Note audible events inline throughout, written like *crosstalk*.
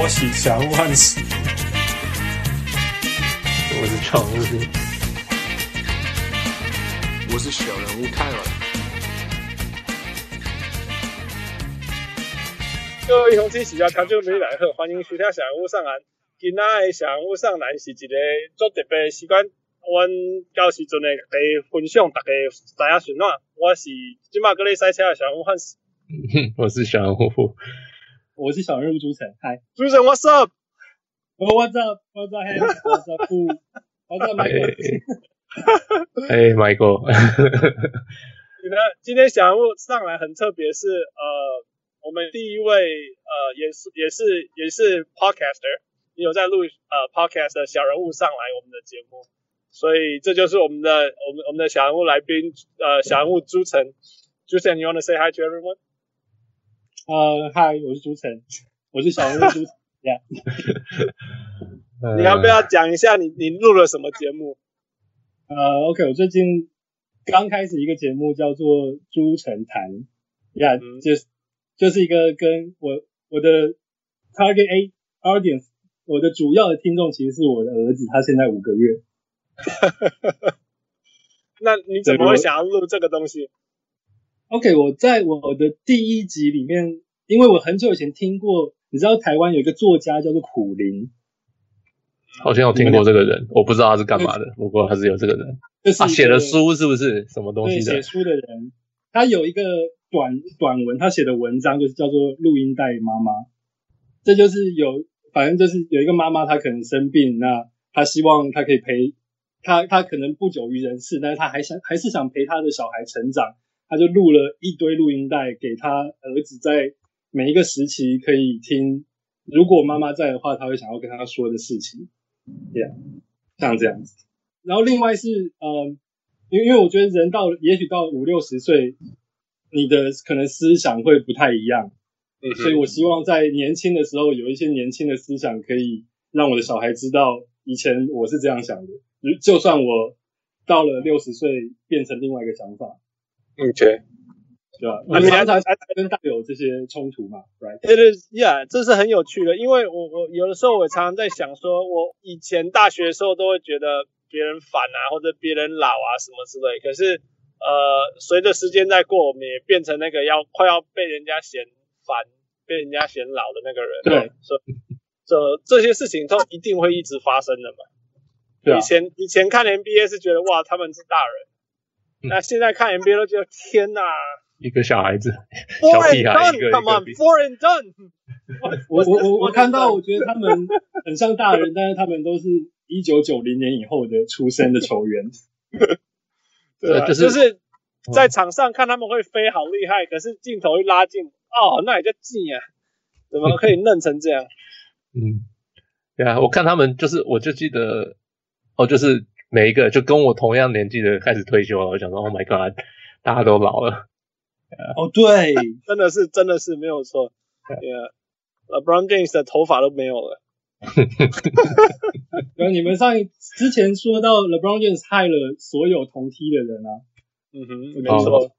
我是小人物汉斯，我是常务，我是小人物泰文。各位同志喜欢听众朋友来好，欢迎收听小人物上岸。今仔的小人物上岸是一个足特别的时间，阮到时阵会来分享大家知影是哪。我是今麦搁咧赛车的小人物汉斯，*laughs* 我是小人物。我是小人物朱晨，嗨，朱晨，What's up？What's up？What's up？What's up？What's up？Michael？哎，Michael。今天今天小人物上来很特别，是呃，我们第一位呃，也是也是也是 Podcaster，你有在录呃 Podcast 的小人物上来我们的节目，所以这就是我们的我们我们的小人物来宾呃，小人物朱晨，朱晨，you wanna say hi to everyone？呃，嗨，我是朱晨，我是小人物朱晨。呀，*laughs* 你要不要讲一下你你录了什么节目？呃，OK，我最近刚开始一个节目叫做朱晨谈，呀、yeah, 嗯，就是就是一个跟我我的 target A audience，我的主要的听众其实是我的儿子，他现在五个月。*laughs* 那你怎么会想要录这个东西？OK，我在我的第一集里面，因为我很久以前听过，你知道台湾有一个作家叫做苦苓，好像有听过这个人，我不知道他是干嘛的，不过他是有这个人，就是他写的书是不是什么东西的？写书的人，他有一个短短文，他写的文章就是叫做《录音带妈妈》，这就是有，反正就是有一个妈妈，她可能生病，那她希望她可以陪她，她可能不久于人世，但是她还想还是想陪她的小孩成长。他就录了一堆录音带给他儿子，在每一个时期可以听。如果妈妈在的话，他会想要跟他说的事情，这样，像这样子。然后另外是，呃，因为因为我觉得人到也许到五六十岁，你的可能思想会不太一样，嗯，所以我希望在年轻的时候有一些年轻的思想，可以让我的小孩知道以前我是这样想的。就算我到了六十岁，变成另外一个想法。嗯，对，对吧？你常常跟大有这些冲突嘛，right？It is，yeah，这是很有趣的，因为我我有的时候我常常在想说，我以前大学的时候都会觉得别人烦啊，或者别人老啊什么之类，可是呃，随着时间在过，我们也变成那个要快要被人家嫌烦、被人家嫌老的那个人。对，所以这这些事情都一定会一直发生的嘛。对啊。以前以前看 NBA 是觉得哇，他们是大人。那现在看 NBA 都觉得天哪，一个小孩子，four and done，come on，four and done。我我我我看到，我觉得他们很像大人，但是他们都是一九九零年以后的出生的球员。*laughs* 对，就是就是在场上看他们会飞，好厉害。可是镜头一拉近，哦，那也叫近啊，怎么可以嫩成这样？*laughs* 嗯，对啊，我看他们就是，我就记得，哦，就是。每一个就跟我同样年纪的开始退休了，我想说，Oh my God，大家都老了。哦，对，*laughs* 真的是，真的是没有错。Yeah，LeBron James 的头发都没有了。*laughs* 然后你们上一之前说到 LeBron James 害了所有同梯的人啊。嗯哼，没错，哦、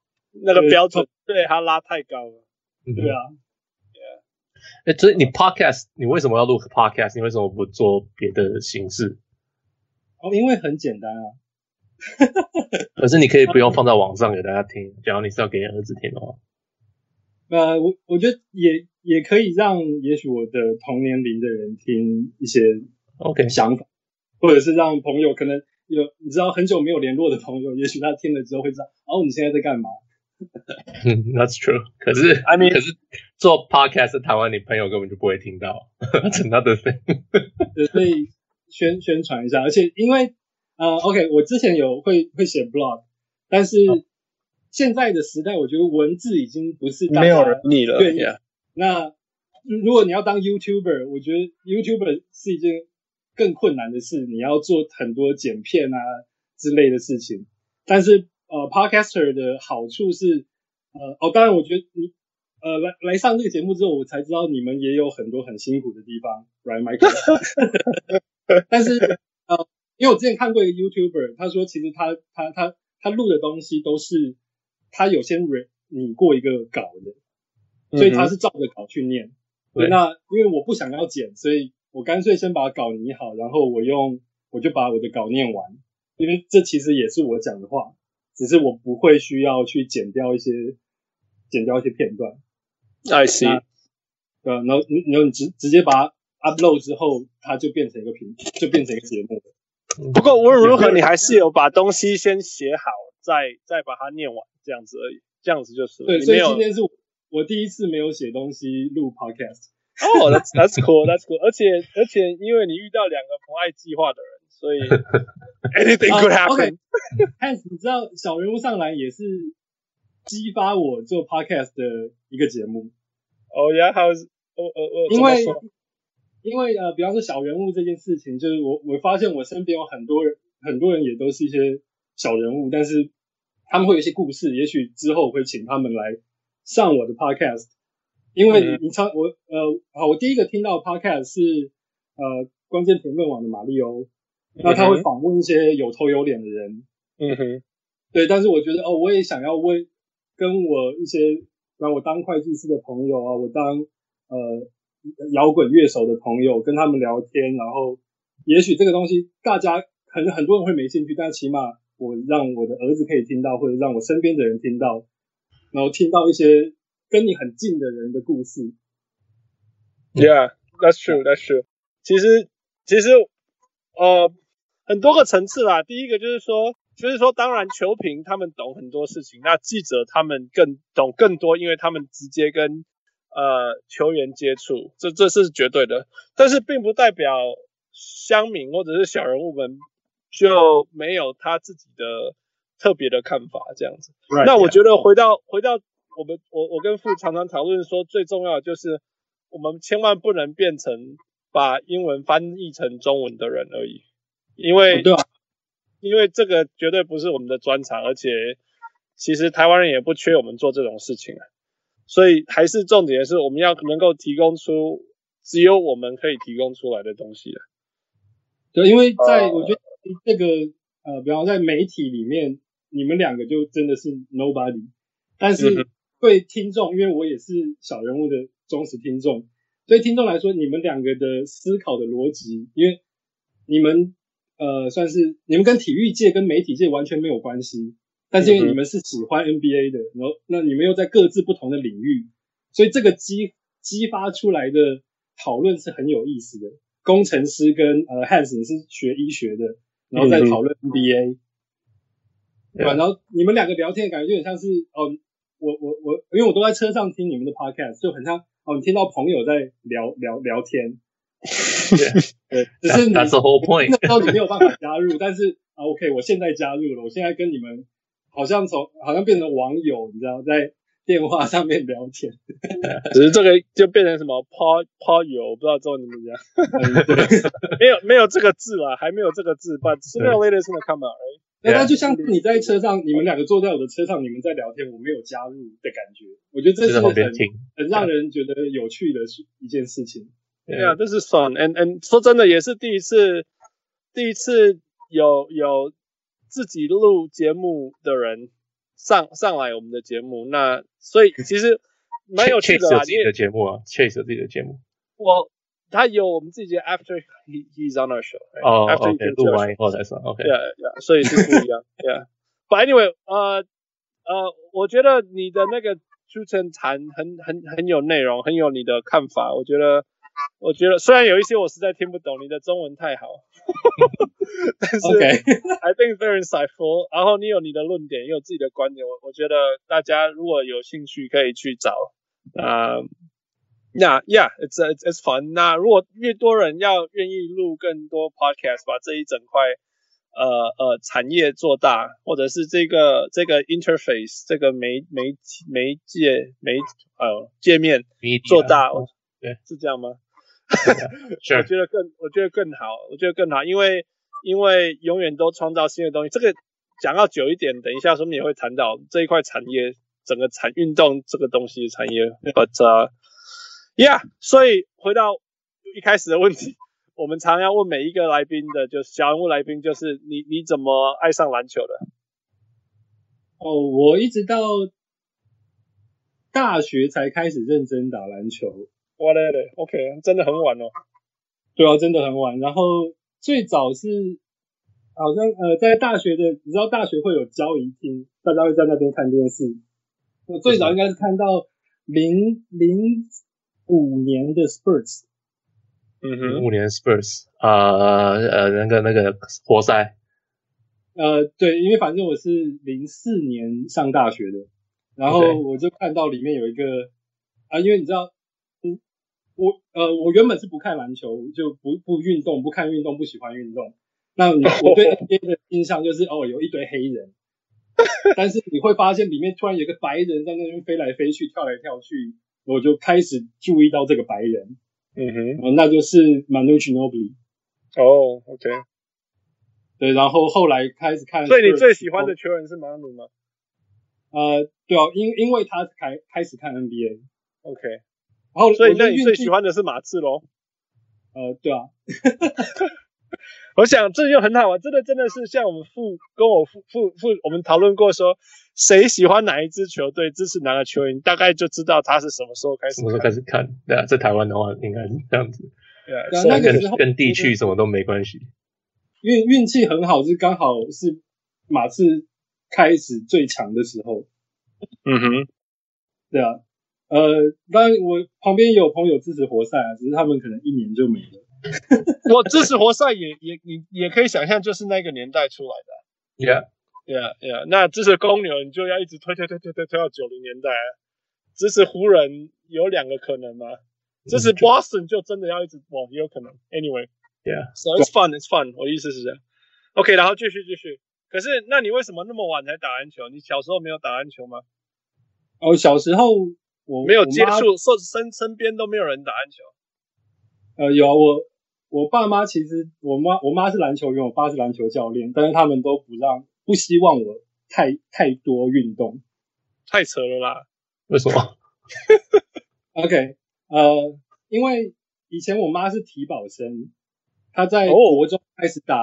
那个标准对他拉太高了。对啊。哎，所以你 Podcast，你为什么要录 Podcast？你为什么不做别的形式？哦，因为很简单啊。*laughs* 可是你可以不用放在网上给大家听，假如你是要给你儿子听的话。呃，我我觉得也也可以让也许我的同年龄的人听一些 OK 想法，okay. 或者是让朋友可能有你知道很久没有联络的朋友，也许他听了之后会知道哦，你现在在干嘛？*laughs* That's true。可是 I mean，可是做 Podcast 台湾，你朋友根本就不会听到。That's another thing。所以。宣宣传一下，而且因为呃，OK，我之前有会会写 blog，但是现在的时代，我觉得文字已经不是没有人理了。对呀，那如果你要当 YouTuber，我觉得 YouTuber 是一件更困难的事，你要做很多剪片啊之类的事情。但是呃，Podcaster 的好处是呃，哦，当然我觉得你呃来来上这个节目之后，我才知道你们也有很多很辛苦的地方，Right, Michael？*laughs* *laughs* 但是呃，因为我之前看过一个 YouTuber，他说其实他他他他录的东西都是他有先拟过一个稿的，所以他是照着稿去念。对，那因为我不想要剪，所以我干脆先把稿拟好，然后我用我就把我的稿念完，因为这其实也是我讲的话，只是我不会需要去剪掉一些剪掉一些片段。I see。对，然后你然后你直直接把它 upload 之后，它就变成一个屏，就变成一个节目了。不过无论如何，你还是有把东西先写好，再再把它念完，这样子而已。这样子就是。对，所以今天是我。第一次没有写东西录 podcast，哦、oh,，that's that's cool，that's cool，而且而且因为你遇到两个不爱计划的人，所以 *laughs* anything could happen。Uh, okay. 你知道小人物上篮也是激发我做 podcast 的一个节目。哦呀，还有哦哦哦，因为因为呃，比方说小人物这件事情，就是我我发现我身边有很多人，很多人也都是一些小人物，但是他们会有一些故事，也许之后我会请他们来。上我的 podcast，因为你常我呃好，我第一个听到 podcast 是呃关键评论网的马力欧，那他会访问一些有头有脸的人，嗯哼，对，但是我觉得哦，我也想要问跟我一些让我当会计师的朋友啊，我当呃摇滚乐手的朋友跟他们聊天，然后也许这个东西大家可能很多人会没兴趣，但起码我让我的儿子可以听到，或者让我身边的人听到。然后听到一些跟你很近的人的故事。Yeah, that's true, that's true. 其实，其实，呃，很多个层次啦。第一个就是说，就是说，当然球评他们懂很多事情，那记者他们更懂更多，因为他们直接跟呃球员接触，这这是绝对的。但是，并不代表乡民或者是小人物们就没有他自己的。特别的看法这样子，right, 那我觉得回到.回到我们我我跟傅常常讨论说，最重要的就是我们千万不能变成把英文翻译成中文的人而已，因为对啊，因为这个绝对不是我们的专长，而且其实台湾人也不缺我们做这种事情啊，所以还是重点是我们要能够提供出只有我们可以提供出来的东西啊，对，因为在我觉得这个呃，比方在媒体里面。你们两个就真的是 nobody，但是对听众，因为我也是小人物的忠实听众，对听众来说，你们两个的思考的逻辑，因为你们呃算是你们跟体育界跟媒体界完全没有关系，但是因为你们是喜欢 NBA 的，然后那你们又在各自不同的领域，所以这个激激发出来的讨论是很有意思的。工程师跟呃 Hans 你是学医学的，然后再讨论 NBA。对吧？然后你们两个聊天感觉就很像是哦，我我我，因为我都在车上听你们的 podcast，就很像哦，你听到朋友在聊聊聊天。*laughs* 对，只是你 That's the whole point。那时候你没有办法加入，但是啊，OK，我现在加入了，我现在跟你们好像从好像变成网友，你知道，在电话上面聊天。*laughs* 只是这个就变成什么抛抛友，我不知道中文怎么讲。*laughs* 没有没有这个字了，还没有这个字，But sooner or later it's gonna come out。那他就像你在车上，你们两个坐在我的车上，你们在聊天，我没有加入的感觉。我觉得这是很很让人觉得有趣的一件事情。对啊，这是 fun，and and 说真的也是第一次，第一次有有自己录节目的人上上来我们的节目，那所以其实蛮有趣的啦。自己的节目啊，Chase 自己的节目。我。他有我们自己的 after he he's on our show，哦，OK，录完以后再上，OK，yeah yeah，所以是不一样，*laughs* yeah，but anyway，呃呃，我觉得你的那个出城谈很很很有内容，很有你的看法，我觉得我觉得虽然有一些我实在听不懂，你的中文太好，*laughs* 但是 I think very insightful，然后你有你的论点，也有自己的观点，我我觉得大家如果有兴趣可以去找啊。那、yeah，yeah，it's it's it's fun。那如果越多人要愿意录更多 podcast，把这一整块呃呃产业做大，或者是这个这个 interface 这个媒媒媒介媒呃界面做大，对，是这样吗？*laughs* 我觉得更我觉得更好，我觉得更好，因为因为永远都创造新的东西。这个讲到久一点，等一下说不定也会谈到这一块产业整个产运动这个东西的产业，but、uh, Yeah，所以回到一开始的问题，我们常要问每一个来宾的，就是小人物来宾，就是你你怎么爱上篮球的？哦，我一直到大学才开始认真打篮球。哇嘞嘞，OK，真的很晚哦。对啊，真的很晚。然后最早是好像呃，在大学的，你知道大学会有交谊厅，大家会在那边看电视。我最早应该是看到零零五年的 Spurs，嗯哼，五年 Spurs 啊呃，呃那个那个活塞。呃，对，因为反正我是零四年上大学的，然后我就看到里面有一个啊，因为你知道，嗯，我呃，我原本是不看篮球，就不不运动，不看运动，不喜欢运动。那我对 NBA 的印象就是哦，有一堆黑人，*laughs* 但是你会发现里面突然有个白人在那边飞来飞去，跳来跳去，我就开始注意到这个白人，嗯哼，呃、那就是 Manu Ginobili。哦，OK。对，然后后来开始看，所以你最喜欢的球员是马努吗？呃，对啊，因因为他开开始看 NBA，OK，、okay. 然后所以那你最喜欢的是马刺喽？呃，对啊，*laughs* 我想这就很好玩，真的真的是像我们父跟我父父父我们讨论过说，谁喜欢哪一支球队，支持哪个球员，大概就知道他是什么时候开始，什么时候开始看。对啊，在台湾的话应该是这样子，对啊，那个时候跟地区什么都没关系。运运气很好，是刚好是马刺开始最强的时候。嗯哼，对啊，呃，当然我旁边有朋友支持活塞啊，只是他们可能一年就没了。*laughs* 我支持活塞也也你也可以想象，就是那个年代出来的。Yeah，Yeah，Yeah。那支持公牛，你就要一直推推推推推推到九零年代啊。支持湖人有两个可能吗？支持 Boston 就真的要一直哇，也有可能。Anyway。Yeah, so it's fun, it's fun. 我意思是这样。OK，然后继续继续。可是，那你为什么那么晚才打篮球？你小时候没有打篮球吗？哦，小时候我没有接触，身身边都没有人打篮球。呃，有啊，我我爸妈其实我妈我妈是篮球员，我爸是篮球教练，但是他们都不让，不希望我太太多运动。太扯了啦！为什么？*laughs* OK，呃，因为以前我妈是体保生。她在国中开始打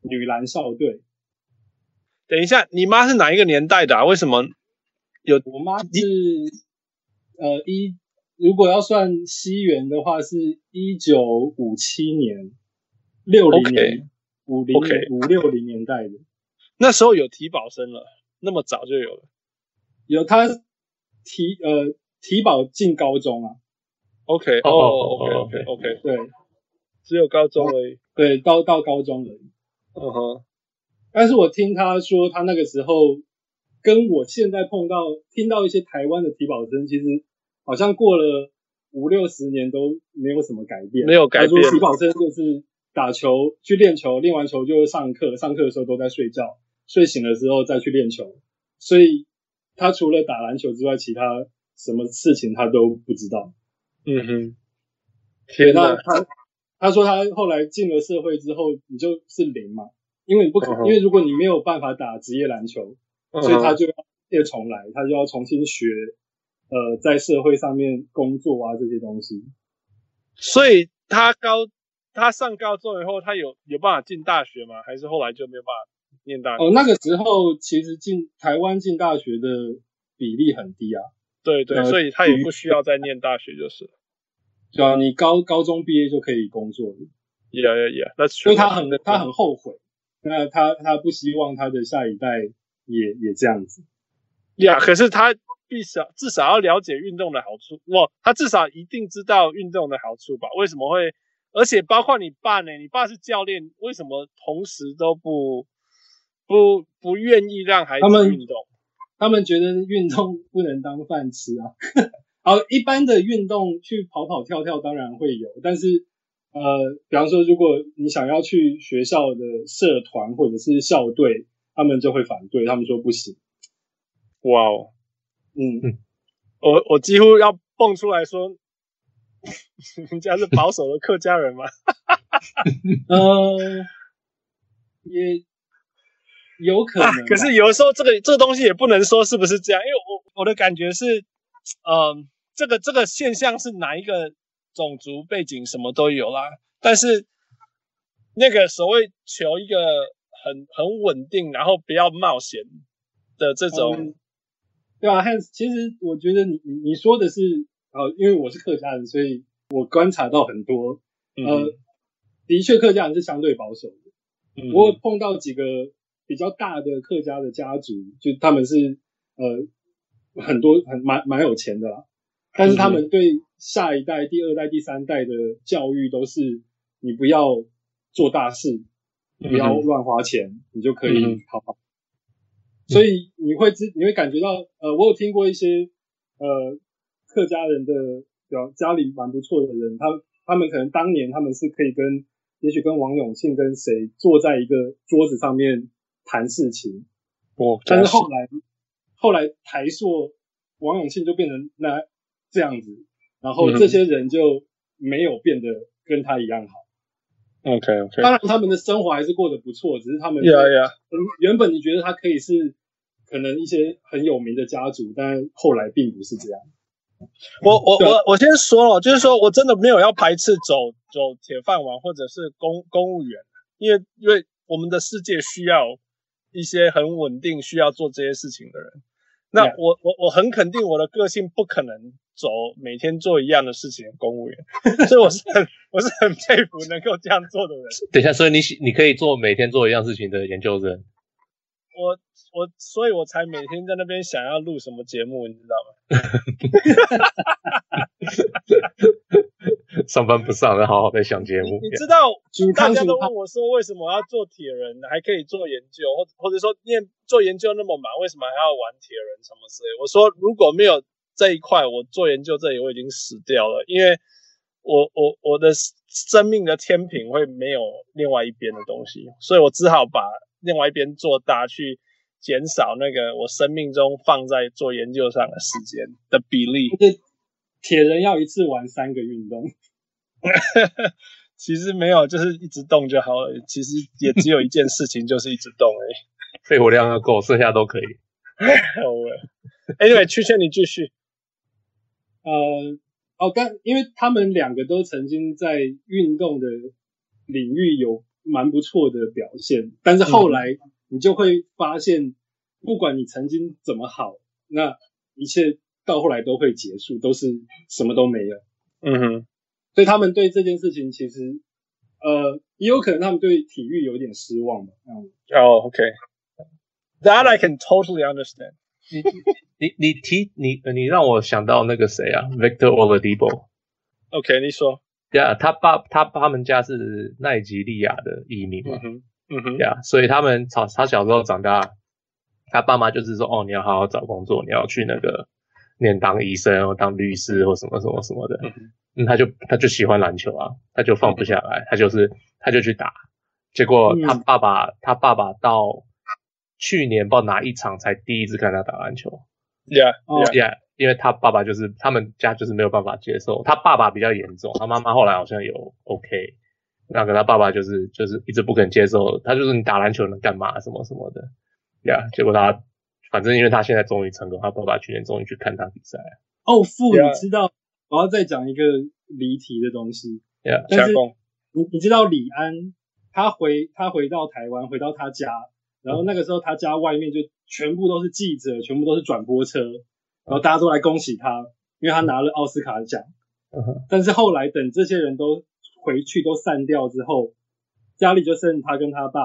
女篮少队。Oh. 等一下，你妈是哪一个年代的啊？为什么有？我妈是呃一，如果要算西元的话，是一九五七年，六零年，五零五六零年代的。那时候有提保生了，那么早就有了。有他提呃提保进高中啊。OK，哦，OK，OK，OK，对。只有高中而已，对，到到高中而已。嗯哼，但是我听他说，他那个时候跟我现在碰到听到一些台湾的体保生，其实好像过了五六十年都没有什么改变，没有改变。体保生就是打球去练球，练完球就上课，上课的时候都在睡觉，睡醒了之后再去练球。所以他除了打篮球之外，其他什么事情他都不知道。嗯哼，天哪，他。他说他后来进了社会之后，你就是零嘛，因为你不可，uh -huh. 因为如果你没有办法打职业篮球，uh. 所以他就要又重来，他就要重新学，呃，在社会上面工作啊这些东西。所以他高，他上高中以后，他有有办法进大学吗？还是后来就没有办法念大学？哦，那个时候其实进台湾进大学的比例很低啊。对对，呃，所以他也不需要再念大学就是。对啊，你高高中毕业就可以工作了。Yeah, yeah, yeah. 所以他很他很后悔，那他他不希望他的下一代也也这样子。Yeah，可是他必少至少要了解运动的好处，哇，他至少一定知道运动的好处吧？为什么会？而且包括你爸呢？你爸是教练，为什么同时都不不不愿意让孩子运动？他们觉得运动不能当饭吃啊。*laughs* 好，一般的运动去跑跑跳跳当然会有，但是呃，比方说如果你想要去学校的社团或者是校队，他们就会反对，他们说不行。哇哦，嗯，我我几乎要蹦出来说，*laughs* 人家是保守的客家人吗？*laughs* 呃，也有可能，啊，*laughs* 可是有的时候这个这个东西也不能说是不是这样，因为我我的感觉是，嗯，呃。这个这个现象是哪一个种族背景什么都有啦，但是那个所谓求一个很很稳定，然后不要冒险的这种，嗯、对啊，Hans，其实我觉得你你你说的是然后因为我是客家人，所以我观察到很多，嗯、呃，的确客家人是相对保守的。嗯、我碰到几个比较大的客家的家族，就他们是呃很多很蛮蛮有钱的啦，但是他们对下一代、第二代、第三代的教育都是你不要做大事，不要乱花钱，嗯、你就可以好好。所以你会知，你会感觉到，呃，我有听过一些，呃，客家人的，表家里蛮不错的人，他他们可能当年他们是可以跟，也许跟王永庆跟谁坐在一个桌子上面谈事情，哦，但是后来，后来台塑王永庆就变成那这样子，然后这些人就没有变得跟他一样好。OK OK，当然他们的生活还是过得不错，只是他们，Yeah Yeah，原本你觉得他可以是。可能一些很有名的家族，但后来并不是这样。我我我我先说了，就是说我真的没有要排斥走走铁饭碗或者是公公务员，因为因为我们的世界需要一些很稳定、需要做这些事情的人。那我我我很肯定我的个性不可能走每天做一样的事情的公务员，*laughs* 所以我是很 *laughs* 我是很佩服能够这样做的人。等一下，所以你你可以做每天做一样事情的研究生。我我，所以我才每天在那边想要录什么节目，你知道吗？*laughs* 上班不上，要好好在想节目。你知道，大家都问我说，为什么我要做铁人，还可以做研究，或或者说念做研究那么忙，为什么还要玩铁人什么之类？我说，如果没有这一块，我做研究这里我已经死掉了，因为我我我的生命的天平会没有另外一边的东西，所以我只好把。另外一边做大，去减少那个我生命中放在做研究上的时间的比例。铁人要一次玩三个运动，*laughs* 其实没有，就是一直动就好了。其实也只有一件事情，就是一直动而已。肺活量要够，剩下都可以。*laughs* Anyway，曲劝你继续。呃，哦，刚因为他们两个都曾经在运动的领域有。蛮不错的表现，但是后来你就会发现，不管你曾经怎么好，那一切到后来都会结束，都是什么都没有。嗯哼，所以他们对这件事情其实，呃，也有可能他们对体育有点失望吧。哦、oh, OK，That I can totally understand *laughs* 你。你你你提你你让我想到那个谁啊，Victor Oladipo。OK，你说。对啊，他爸他他们家是奈及利亚的移民嘛，嗯哼，嗯哼，对啊，所以他们从他小时候长大，他爸妈就是说，哦，你要好好找工作，你要去那个念当医生或当律师或什么什么什么的，嗯，嗯，他就他就喜欢篮球啊，他就放不下来，嗯、他就是他就去打，结果他爸爸、嗯、他爸爸到去年不知道哪一场才第一次看他打篮球，Yeah，Yeah。Oh. Yeah. 因为他爸爸就是他们家就是没有办法接受，他爸爸比较严重，他妈妈后来好像有 OK，那个他爸爸就是就是一直不肯接受，他就是你打篮球能干嘛什么什么的，呀、yeah，结果他反正因为他现在终于成功，他爸爸去年终于去看他比赛。哦，父，你知道我要再讲一个离题的东西，呀，但是你你知道李安他回他回到台湾回到他家，然后那个时候他家外面就全部都是记者，全部都是转播车。然后大家都来恭喜他，因为他拿了奥斯卡奖。嗯。但是后来等这些人都回去都散掉之后，家里就剩他跟他爸。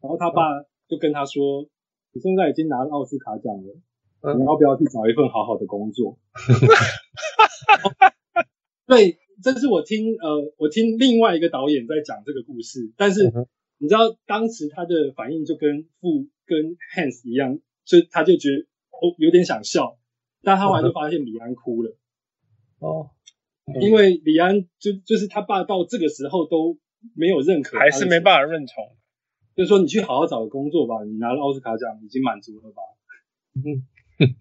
然后他爸就跟他说：“嗯、你现在已经拿了奥斯卡奖了，嗯，你要不要去找一份好好的工作？” *laughs* *laughs* 对，这是我听呃，我听另外一个导演在讲这个故事。但是你知道当时他的反应就跟父跟 Hans 一样，就他就觉得哦有点想笑。但他后来就发现李安哭了，*laughs* 哦，因为李安就就是他爸到这个时候都没有认可，还是没办法认同，就是说你去好好找个工作吧，你拿了奥斯卡奖已经满足了吧？嗯，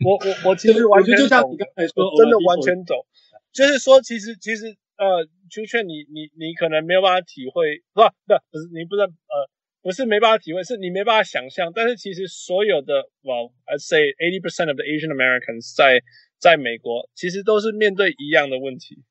我我我其实完全就像你刚才说，真的完全懂，就是说其实其实呃，朱雀你你你可能没有办法体会，不不不是你不是呃。不是没办法体会，是你没办法想象。但是其实所有的，well, I'd say eighty percent of the Asian Americans 在在美国，其实都是面对一样的问题。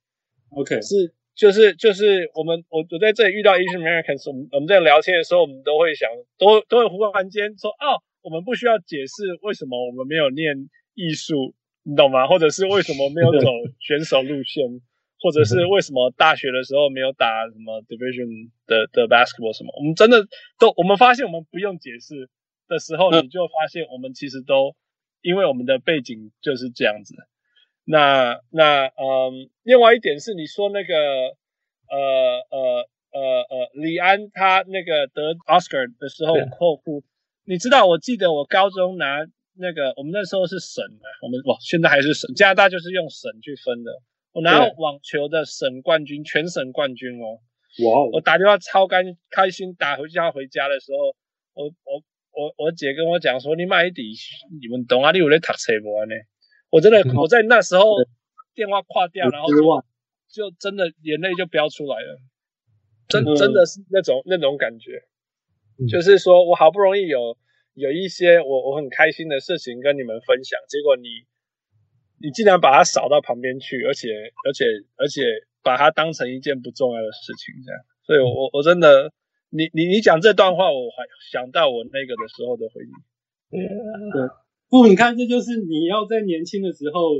OK，是就是就是我们我我在这里遇到 Asian Americans，我们我们在聊天的时候，我们都会想，都都会忽然间说，哦，我们不需要解释为什么我们没有念艺术你懂吗？或者是为什么没有走 *laughs* 选手路线，或者是为什么大学的时候没有打什么 division 的的 basketball 什么？我们真的都，我们发现我们不用解释的时候，你就发现我们其实都因为我们的背景就是这样子。那那嗯，另外一点是你说那个呃呃呃呃李安他那个得 Oscar 的时候后哭，你知道？我记得我高中拿。那个我们那时候是省的，我们哇，现在还是省。加拿大就是用省去分的。我拿到网球的省冠军，全省冠军哦。哇！我打电话超开开心，打回家回家的时候，我我我我姐跟我讲说：“你买一底，你们懂啊？你有在读书不呢？”我真的我在那时候电话挂掉，然后就就真的眼泪就飙出来了，真真的是那种那种感觉，就是说我好不容易有。有一些我我很开心的事情跟你们分享，结果你你竟然把它扫到旁边去，而且而且而且把它当成一件不重要的事情，这样，所以我我真的，你你你讲这段话，我还想到我那个的时候的回忆。对，不，你看，这就是你要在年轻的时候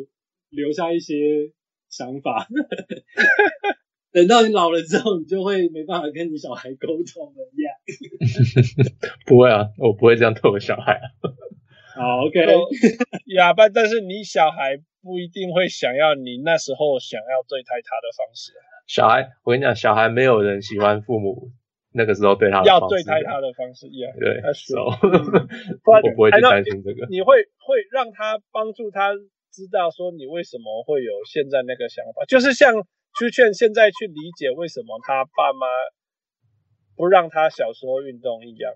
留下一些想法。*laughs* 等到你老了之后，你就会没办法跟你小孩沟通了呀。*laughs* 不会啊，我不会这样对我小孩啊。好，OK。哑巴，*laughs* 但是你小孩不一定会想要你那时候想要对待他的方式。小孩，我跟你讲，小孩没有人喜欢父母那个时候对他的要对待他的方式一样。对，他说，我不会去担心这个。你会会让他帮助他知道说你为什么会有现在那个想法，就是像。去劝现在去理解为什么他爸妈不让他小时候运动一样，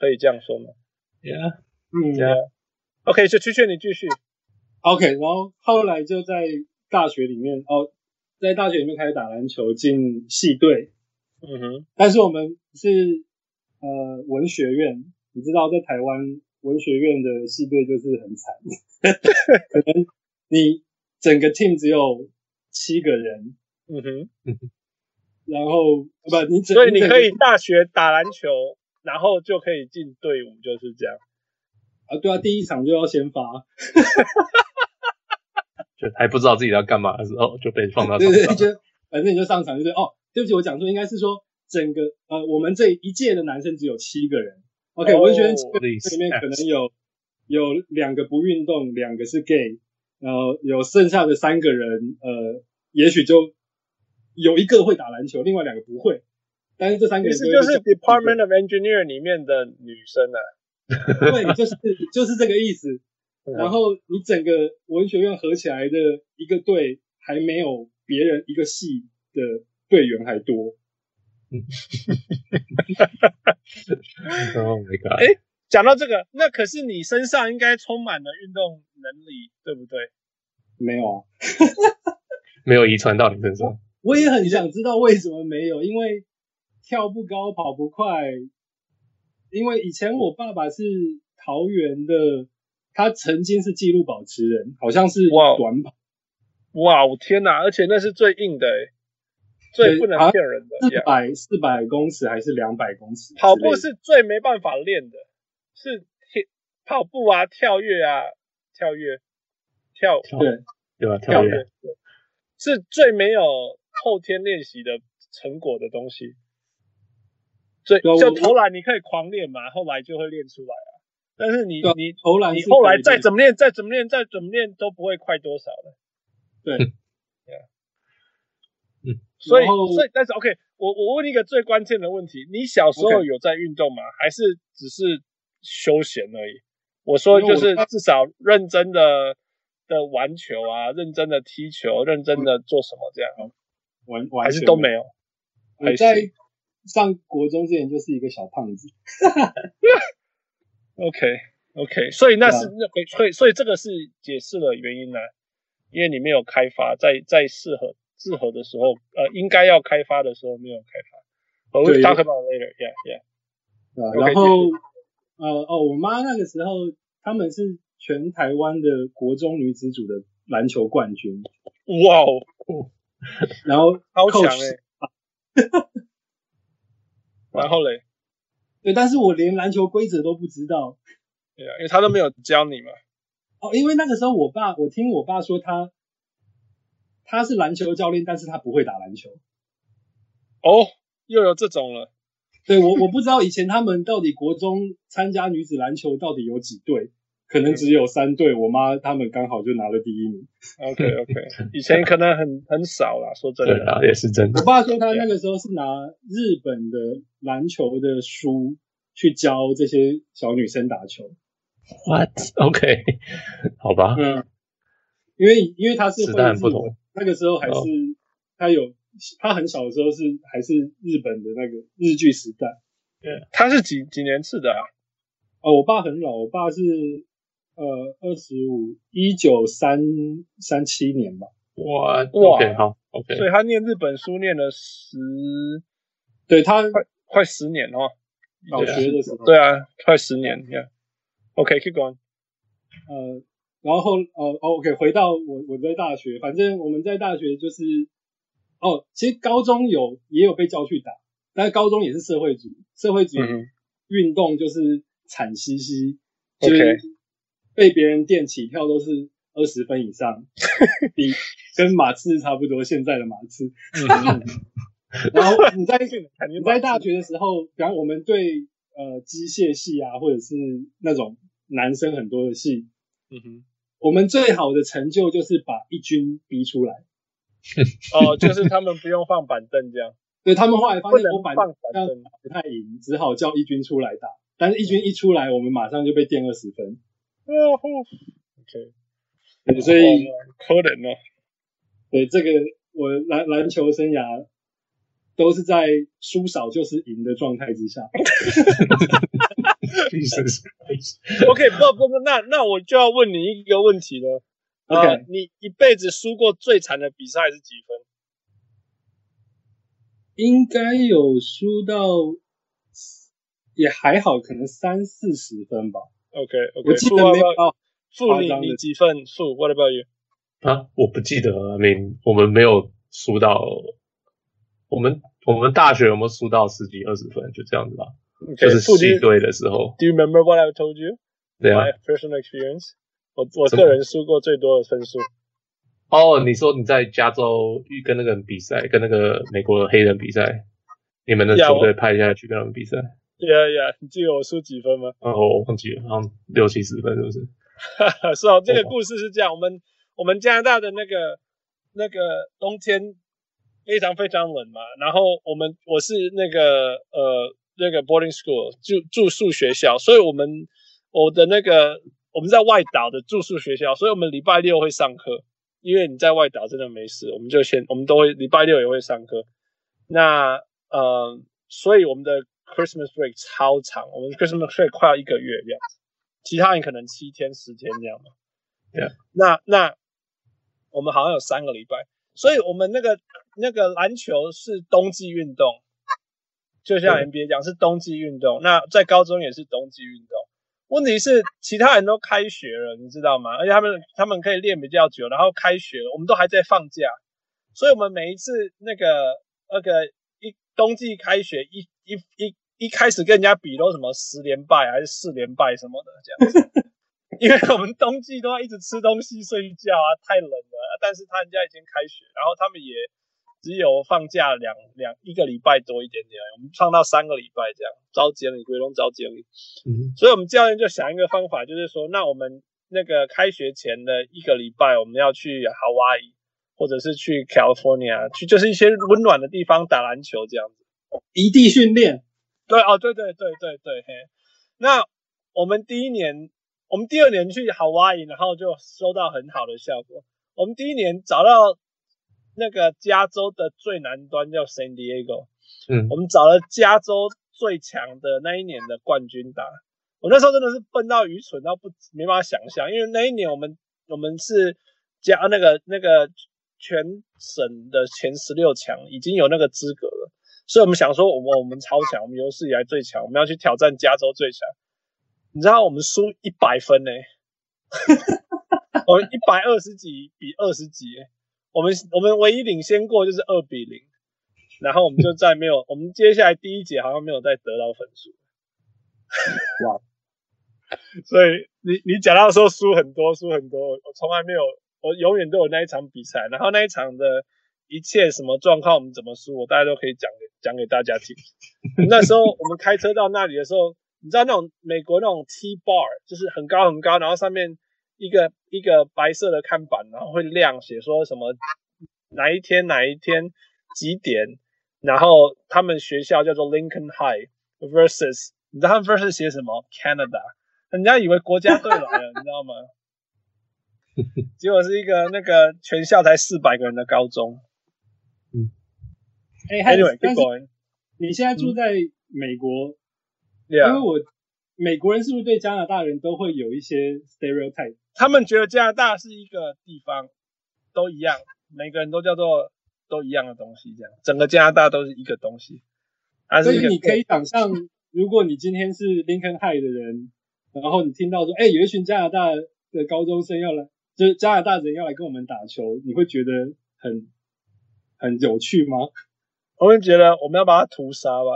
可以这样说吗？Yeah，嗯，Yeah，OK，就去劝你继续。OK，然后后来就在大学里面哦，在大学里面开始打篮球，进系队。嗯哼，但是我们是呃文学院，你知道在台湾文学院的系队就是很惨，*laughs* 可能你整个 team 只有。七个人，嗯哼，然后不，你所以你可以大学打篮球，然后就可以进队伍，就是这样。啊，对啊，第一场就要先发，*laughs* 就还不知道自己要干嘛的时候就被放到对对对，就反正你就上场，就对哦。对不起，我讲错，应该是说整个呃，我们这一届的男生只有七个人。OK，文学院里面可能有有两个不运动，两个是 gay。然后有剩下的三个人，呃，也许就有一个会打篮球，另外两个不会。但是这三个人是就是 Department of Engineer 里面的女生啊。对，就是就是这个意思。然后你整个文学院合起来的一个队，还没有别人一个系的队员还多。*laughs* Oh my god！哎，讲到这个，那可是你身上应该充满了运动。能力对不对？没有啊，*laughs* 没有遗传到你身上。我也很想知道为什么没有，因为跳不高，跑不快。因为以前我爸爸是桃园的，他曾经是纪录保持人，好像是短跑。哇，我天哪！而且那是最硬的，最不能骗人的。四百四百公尺还是两百公尺？跑步是最没办法练的，是跑步啊，跳跃啊。跳跃，跳对对吧？跳跃是最没有后天练习的成果的东西。最就投篮你可以狂练嘛，后来就会练出来啊。但是你你投篮，你后来再怎么练，再怎么练，再怎么练都不会快多少的。对，嗯，所以所以但是 OK，我我问你一个最关键的问题：你小时候有在运动吗？还是只是休闲而已？我说就是至少认真的的玩球啊，认真的踢球，认真的做什么这样，玩玩还是都没有。我在上国中之前就是一个小胖子。*laughs* OK OK，所以那是那所以所以这个是解释了原因呢，因为你没有开发，在在适合适合的时候，呃，应该要开发的时候没有开发。我会 talk about later, yeah yeah。然后。呃哦，我妈那个时候他们是全台湾的国中女子组的篮球冠军。哇哦！然后超强哎！*laughs* 然后嘞？对，但是我连篮球规则都不知道。对啊，因为他都没有教你嘛。哦，因为那个时候我爸，我听我爸说他他是篮球教练，但是他不会打篮球。哦，又有这种了。对，我我不知道以前他们到底国中参加女子篮球到底有几队，可能只有三队。我妈他们刚好就拿了第一名。OK OK，*laughs* 以前可能很很少啦，说真的。对啊，也是真的。我爸说他那个时候是拿日本的篮球的书去教这些小女生打球。What？OK，好吧。嗯，因为因为他是时代不同，那个时候还是他有。他很小的时候是还是日本的那个日剧时代，对，他是几几年次的啊？哦，我爸很老，我爸是呃二十五，一九三三七年吧。哇哇，okay, 好，OK，所以他念日本书念了十，对他快快十年哦，小学的时候，对啊，快十年，Yeah，OK，keep going，呃，然后呃，OK，回到我我在大学，反正我们在大学就是。哦，其实高中有也有被叫去打，但是高中也是社会组，社会组运动就是惨兮兮，嗯、就是被别人垫起跳都是二十分以上，比 *laughs* 跟马刺差不多，现在的马刺。嗯、然后你在 *laughs* 你在大学的时候，比方我们对呃机械系啊，或者是那种男生很多的系，嗯哼，我们最好的成就就是把一军逼出来。哦，就是他们不用放板凳这样，*laughs* 对，他们后来发现我板凳不太赢，只好叫一军出来打。但是，一军一出来，我们马上就被垫二十分。哦吼，OK，所以可能哦。对，这个我篮篮球生涯都是在输少就是赢的状态之下。OK，不不不，那那我就要问你一个问题了。OK，、你一辈子输过最惨的比赛是几分？应该有输到，也还好，可能三四十分吧。OK OK，我记得没有。负你你几分？负 What about you？啊，我不记得了。I mean, 我们没有输到，我们我们大学有没有输到十几二十分？就这样子吧。Okay, 就是系队的时候。Do you remember what I told you? 对啊。My personal experience. 我我个人输过最多的分数。哦，你说你在加州跟那个人比赛，跟那个美国的黑人比赛，你们的球队派下去跟他们比赛。对呀呀，你记得我输几分吗？哦，我忘记了，好像六七十分是不是？*laughs* 是哦，这个故事是这样，我们我们加拿大的那个那个冬天非常非常冷嘛，然后我们我是那个呃那个 boarding school 住住宿学校，所以我们我的那个。我们在外岛的住宿学校，所以我们礼拜六会上课。因为你在外岛真的没事，我们就先，我们都会礼拜六也会上课。那呃，所以我们的 Christmas break 超长，我们 Christmas break 快要一个月这样子，其他人可能七天十天这样嘛。对啊，那那我们好像有三个礼拜，所以我们那个那个篮球是冬季运动，就像 NBA 讲是冬季运动。那在高中也是冬季运动。问题是其他人都开学了，你知道吗？而且他们他们可以练比较久，然后开学了，我们都还在放假，所以我们每一次那个那个一冬季开学一一一一开始跟人家比都什么十连败还是四连败什么的这样子，*laughs* 因为我们冬季都要一直吃东西睡觉啊，太冷了。但是他人家已经开学，然后他们也。只有放假两两一个礼拜多一点点，我们放到三个礼拜这样，招经理归拢招经理。嗯，所以我们教练就想一个方法，就是说，那我们那个开学前的一个礼拜，我们要去 Hawaii 或者是去 California，去就是一些温暖的地方打篮球这样子，异地训练。对哦，对对对对对，嘿。那我们第一年，我们第二年去 Hawaii，然后就收到很好的效果。我们第一年找到。那个加州的最南端叫 San Diego，嗯，我们找了加州最强的那一年的冠军打。我那时候真的是笨到愚蠢到不没办法想象，因为那一年我们我们是加那个那个全省的前十六强已经有那个资格了，所以我们想说我们我们超强，我们有史以来最强，我们要去挑战加州最强。你知道我们输一百分呢、欸？我们一百二十几比二十几、欸。我们我们唯一领先过就是二比零，然后我们就再没有，我们接下来第一节好像没有再得到分数。哇，*laughs* 所以你你讲到说输很多，输很多，我从来没有，我永远都有那一场比赛，然后那一场的一切什么状况，我们怎么输，我大家都可以讲给讲给大家听。*laughs* 那时候我们开车到那里的时候，你知道那种美国那种 T bar，就是很高很高，然后上面一个一个白色的看板，然后会亮写说什么哪一天哪一天几点，然后他们学校叫做 Lincoln High versus。你知道他们 versus 写什么？Canada，人家以为国家队来了，你知道吗？*laughs* 结果是一个那个全校才四百个人的高中。嗯，哎，Anyway，但是你现在住在美国，嗯、因为我美国人是不是对加拿大人都会有一些 stereotype？他们觉得加拿大是一个地方，都一样，每个人都叫做都一样的东西，这样整个加拿大都是一个东西。所以你可以想象。如果你今天是 Lincoln High 的人，然后你听到说，哎，有一群加拿大的高中生要来，就是加拿大人要来跟我们打球，你会觉得很很有趣吗？我们觉得我们要把他屠杀吧，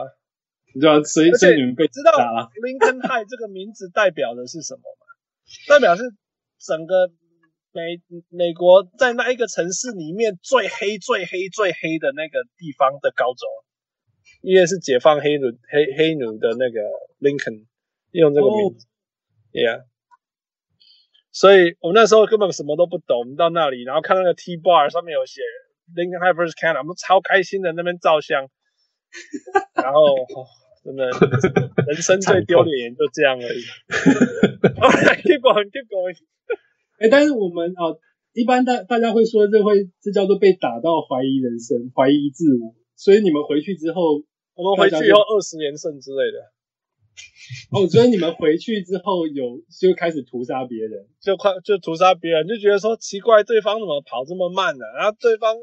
你知道，所以所以你们被知道 Lincoln High 这个名字代表的是什么吗？代表是整个美美国在那一个城市里面最黑、最黑、最黑的那个地方的高中。因为是解放黑奴黑黑奴的那个 Lincoln 用这个名字，Yeah，所以我们那时候根本什么都不懂，我们到那里，然后看那个 T bar 上面有写 Lincoln High vs Canada，我们超开心的那边照相，然后、哦、真的人生最丢脸也就这样而已。*laughs* keep going，keep going。哎，但是我们啊，一般大大家会说这会这叫做被打到怀疑人生，怀疑自我，所以你们回去之后。我们回去以后二十连胜之类的。哦，所以你们回去之后有就开始屠杀别人，就快就屠杀别人，就觉得说奇怪，对方怎么跑这么慢呢？然后对方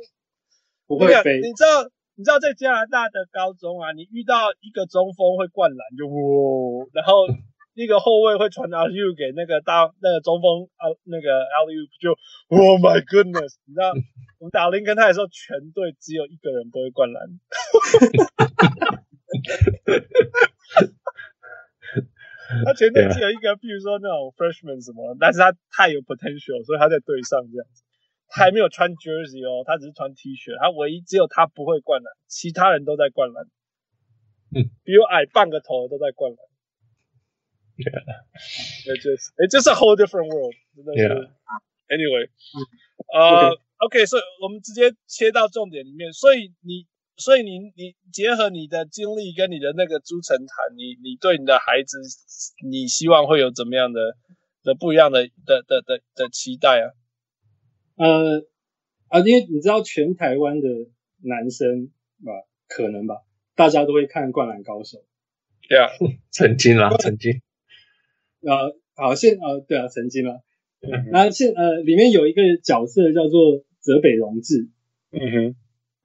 不会飞。你知道你知道在加拿大的高中啊，你遇到一个中锋会灌篮就哇，然后一个后卫会传 alley-oop 给那个大那个中锋啊那个 alley-oop 就 Oh my goodness，你知道？我们打林根泰的时候，全队只有一个人不会灌篮。他全队只有一个，比如说那种 freshman 什么，但是他太有 potential，所以他在队上这样子。他还没有穿 jersey 哦，他只是穿 T 恤。他唯一只有他不会灌篮，其他人都在灌篮。嗯，比我矮半个头都在灌篮。Yeah，就是，哎，这是 a whole different world，真的是。Yeah. Anyway，呃。Okay. OK，所以我们直接切到重点里面。所以你，所以你，你结合你的经历跟你的那个朱晨谈，你，你对你的孩子，你希望会有怎么样的的不一样的的的的的期待啊？呃啊，因为你知道全台湾的男生吧，可能吧，大家都会看《灌篮高手》。对啊，曾经啦，*laughs* 曾经。呃，好，现呃，对啊，曾经啦。然后现呃，里面有一个角色叫做。泽北荣治，嗯哼，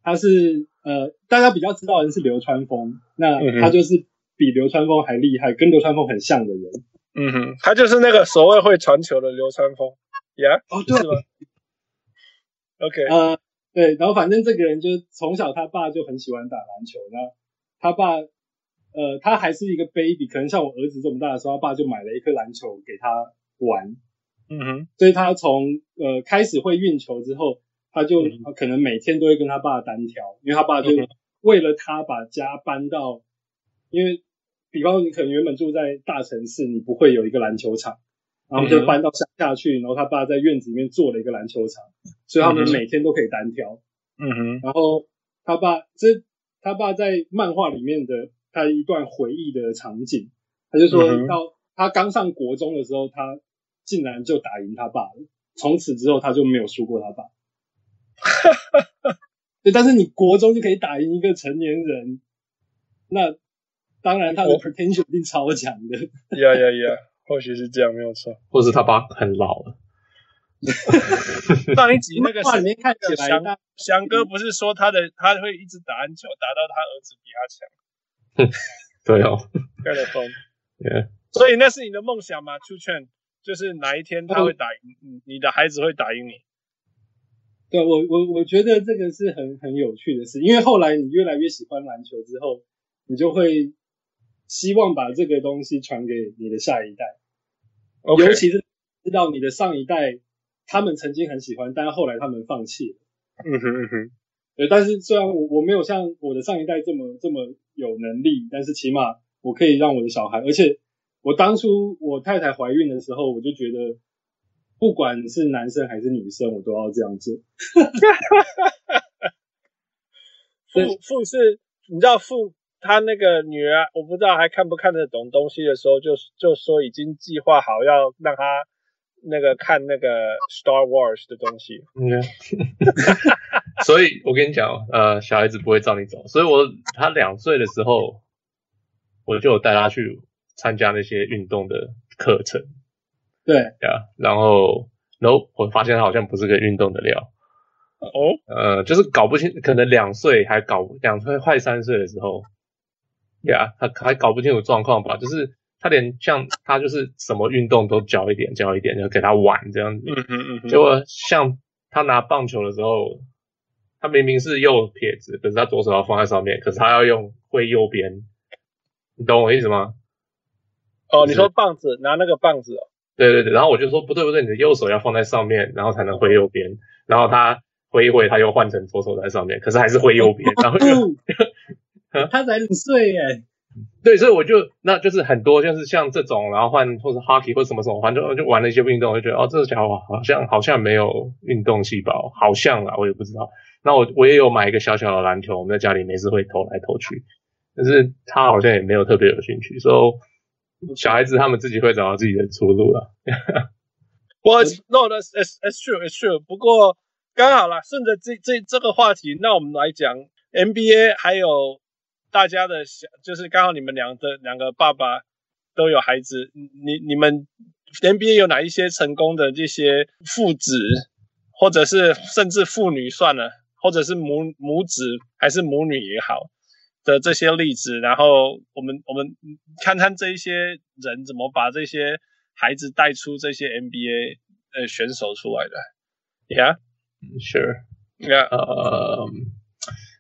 他是呃，大家比较知道的人是流川枫，那他就是比流川枫还厉害，跟流川枫很像的人，嗯哼，他就是那个所谓会传球的流川枫，Yeah，哦，对了，OK，呃，对，然后反正这个人就是从小他爸就很喜欢打篮球，那他爸呃，他还是一个 baby，可能像我儿子这么大的时候，他爸就买了一颗篮球给他玩，嗯哼，所以他从呃开始会运球之后。他就可能每天都会跟他爸单挑，因为他爸就为了他把家搬到，因为比方说你可能原本住在大城市，你不会有一个篮球场，然后就搬到乡下去，然后他爸在院子里面做了一个篮球场，所以他们每天都可以单挑。嗯哼，然后他爸这他爸在漫画里面的他一段回忆的场景，他就说到他刚上国中的时候，他竟然就打赢他爸了，从此之后他就没有输过他爸。哈哈哈，对，但是你国中就可以打赢一个成年人，那当然他的 potential 一定超强的。呀呀呀，或许是这样，没有错。或是他爸很老了。*laughs* 上一集那个 *laughs* 里面看起来，翔翔哥不是说他的他会一直打篮球，打到他儿子比他强。*laughs* 对哦。Of fun. Yeah. 所以那是你的梦想吗？出圈就是哪一天他会打赢你，你的孩子会打赢你。对，我我我觉得这个是很很有趣的事，因为后来你越来越喜欢篮球之后，你就会希望把这个东西传给你的下一代。Okay. 尤其是知道你的上一代，他们曾经很喜欢，但是后来他们放弃了。嗯哼嗯哼，对，但是虽然我我没有像我的上一代这么这么有能力，但是起码我可以让我的小孩，而且我当初我太太怀孕的时候，我就觉得不管是男生还是女生，我都要这样做。*laughs* 父父是，你知道父他那个女儿，我不知道还看不看得懂东西的时候，就就说已经计划好要让他那个看那个 Star Wars 的东西。嗯，*laughs* 所以我跟你讲，呃，小孩子不会照你走，所以我他两岁的时候，我就有带他去参加那些运动的课程。对呀，然后，然后我发现他好像不是个运动的料。哦，呃，就是搞不清，可能两岁还搞两岁快三岁的时候，呀、yeah，他还搞不清楚状况吧？就是他连像他就是什么运动都教一点教一点，就给他玩这样子。嗯嗯嗯。结果像他拿棒球的时候，他明明是右撇子，可是他左手要放在上面，可是他要用挥右边，你懂我意思吗？哦，你说棒子，拿那个棒子哦。对对对，然后我就说不对不对，你的右手要放在上面，然后才能挥右边，然后他。挥一挥，他又换成左手在上面，可是还是挥右边，然后就，*laughs* *laughs* 他才五岁耶，*laughs* 对，所以我就那就是很多就是像这种，然后换或者 hockey 或者什么什么，反正就玩了一些运动，我就觉得哦，这个家伙好像好像没有运动细胞，好像啊，我也不知道。那我我也有买一个小小的篮球，我们在家里没事会投来投去，但是他好像也没有特别有兴趣，所以小孩子他们自己会找到自己的出路了。*laughs* Well, no, that's that's true, it's true. 不过。刚好啦，顺着这这这个话题，那我们来讲 NBA，还有大家的想，就是刚好你们两的两个爸爸都有孩子，你你们 NBA 有哪一些成功的这些父子，或者是甚至父女算了，或者是母母子还是母女也好的这些例子，然后我们我们看看这一些人怎么把这些孩子带出这些 NBA 呃选手出来的，Yeah。Sure，yeah，呃，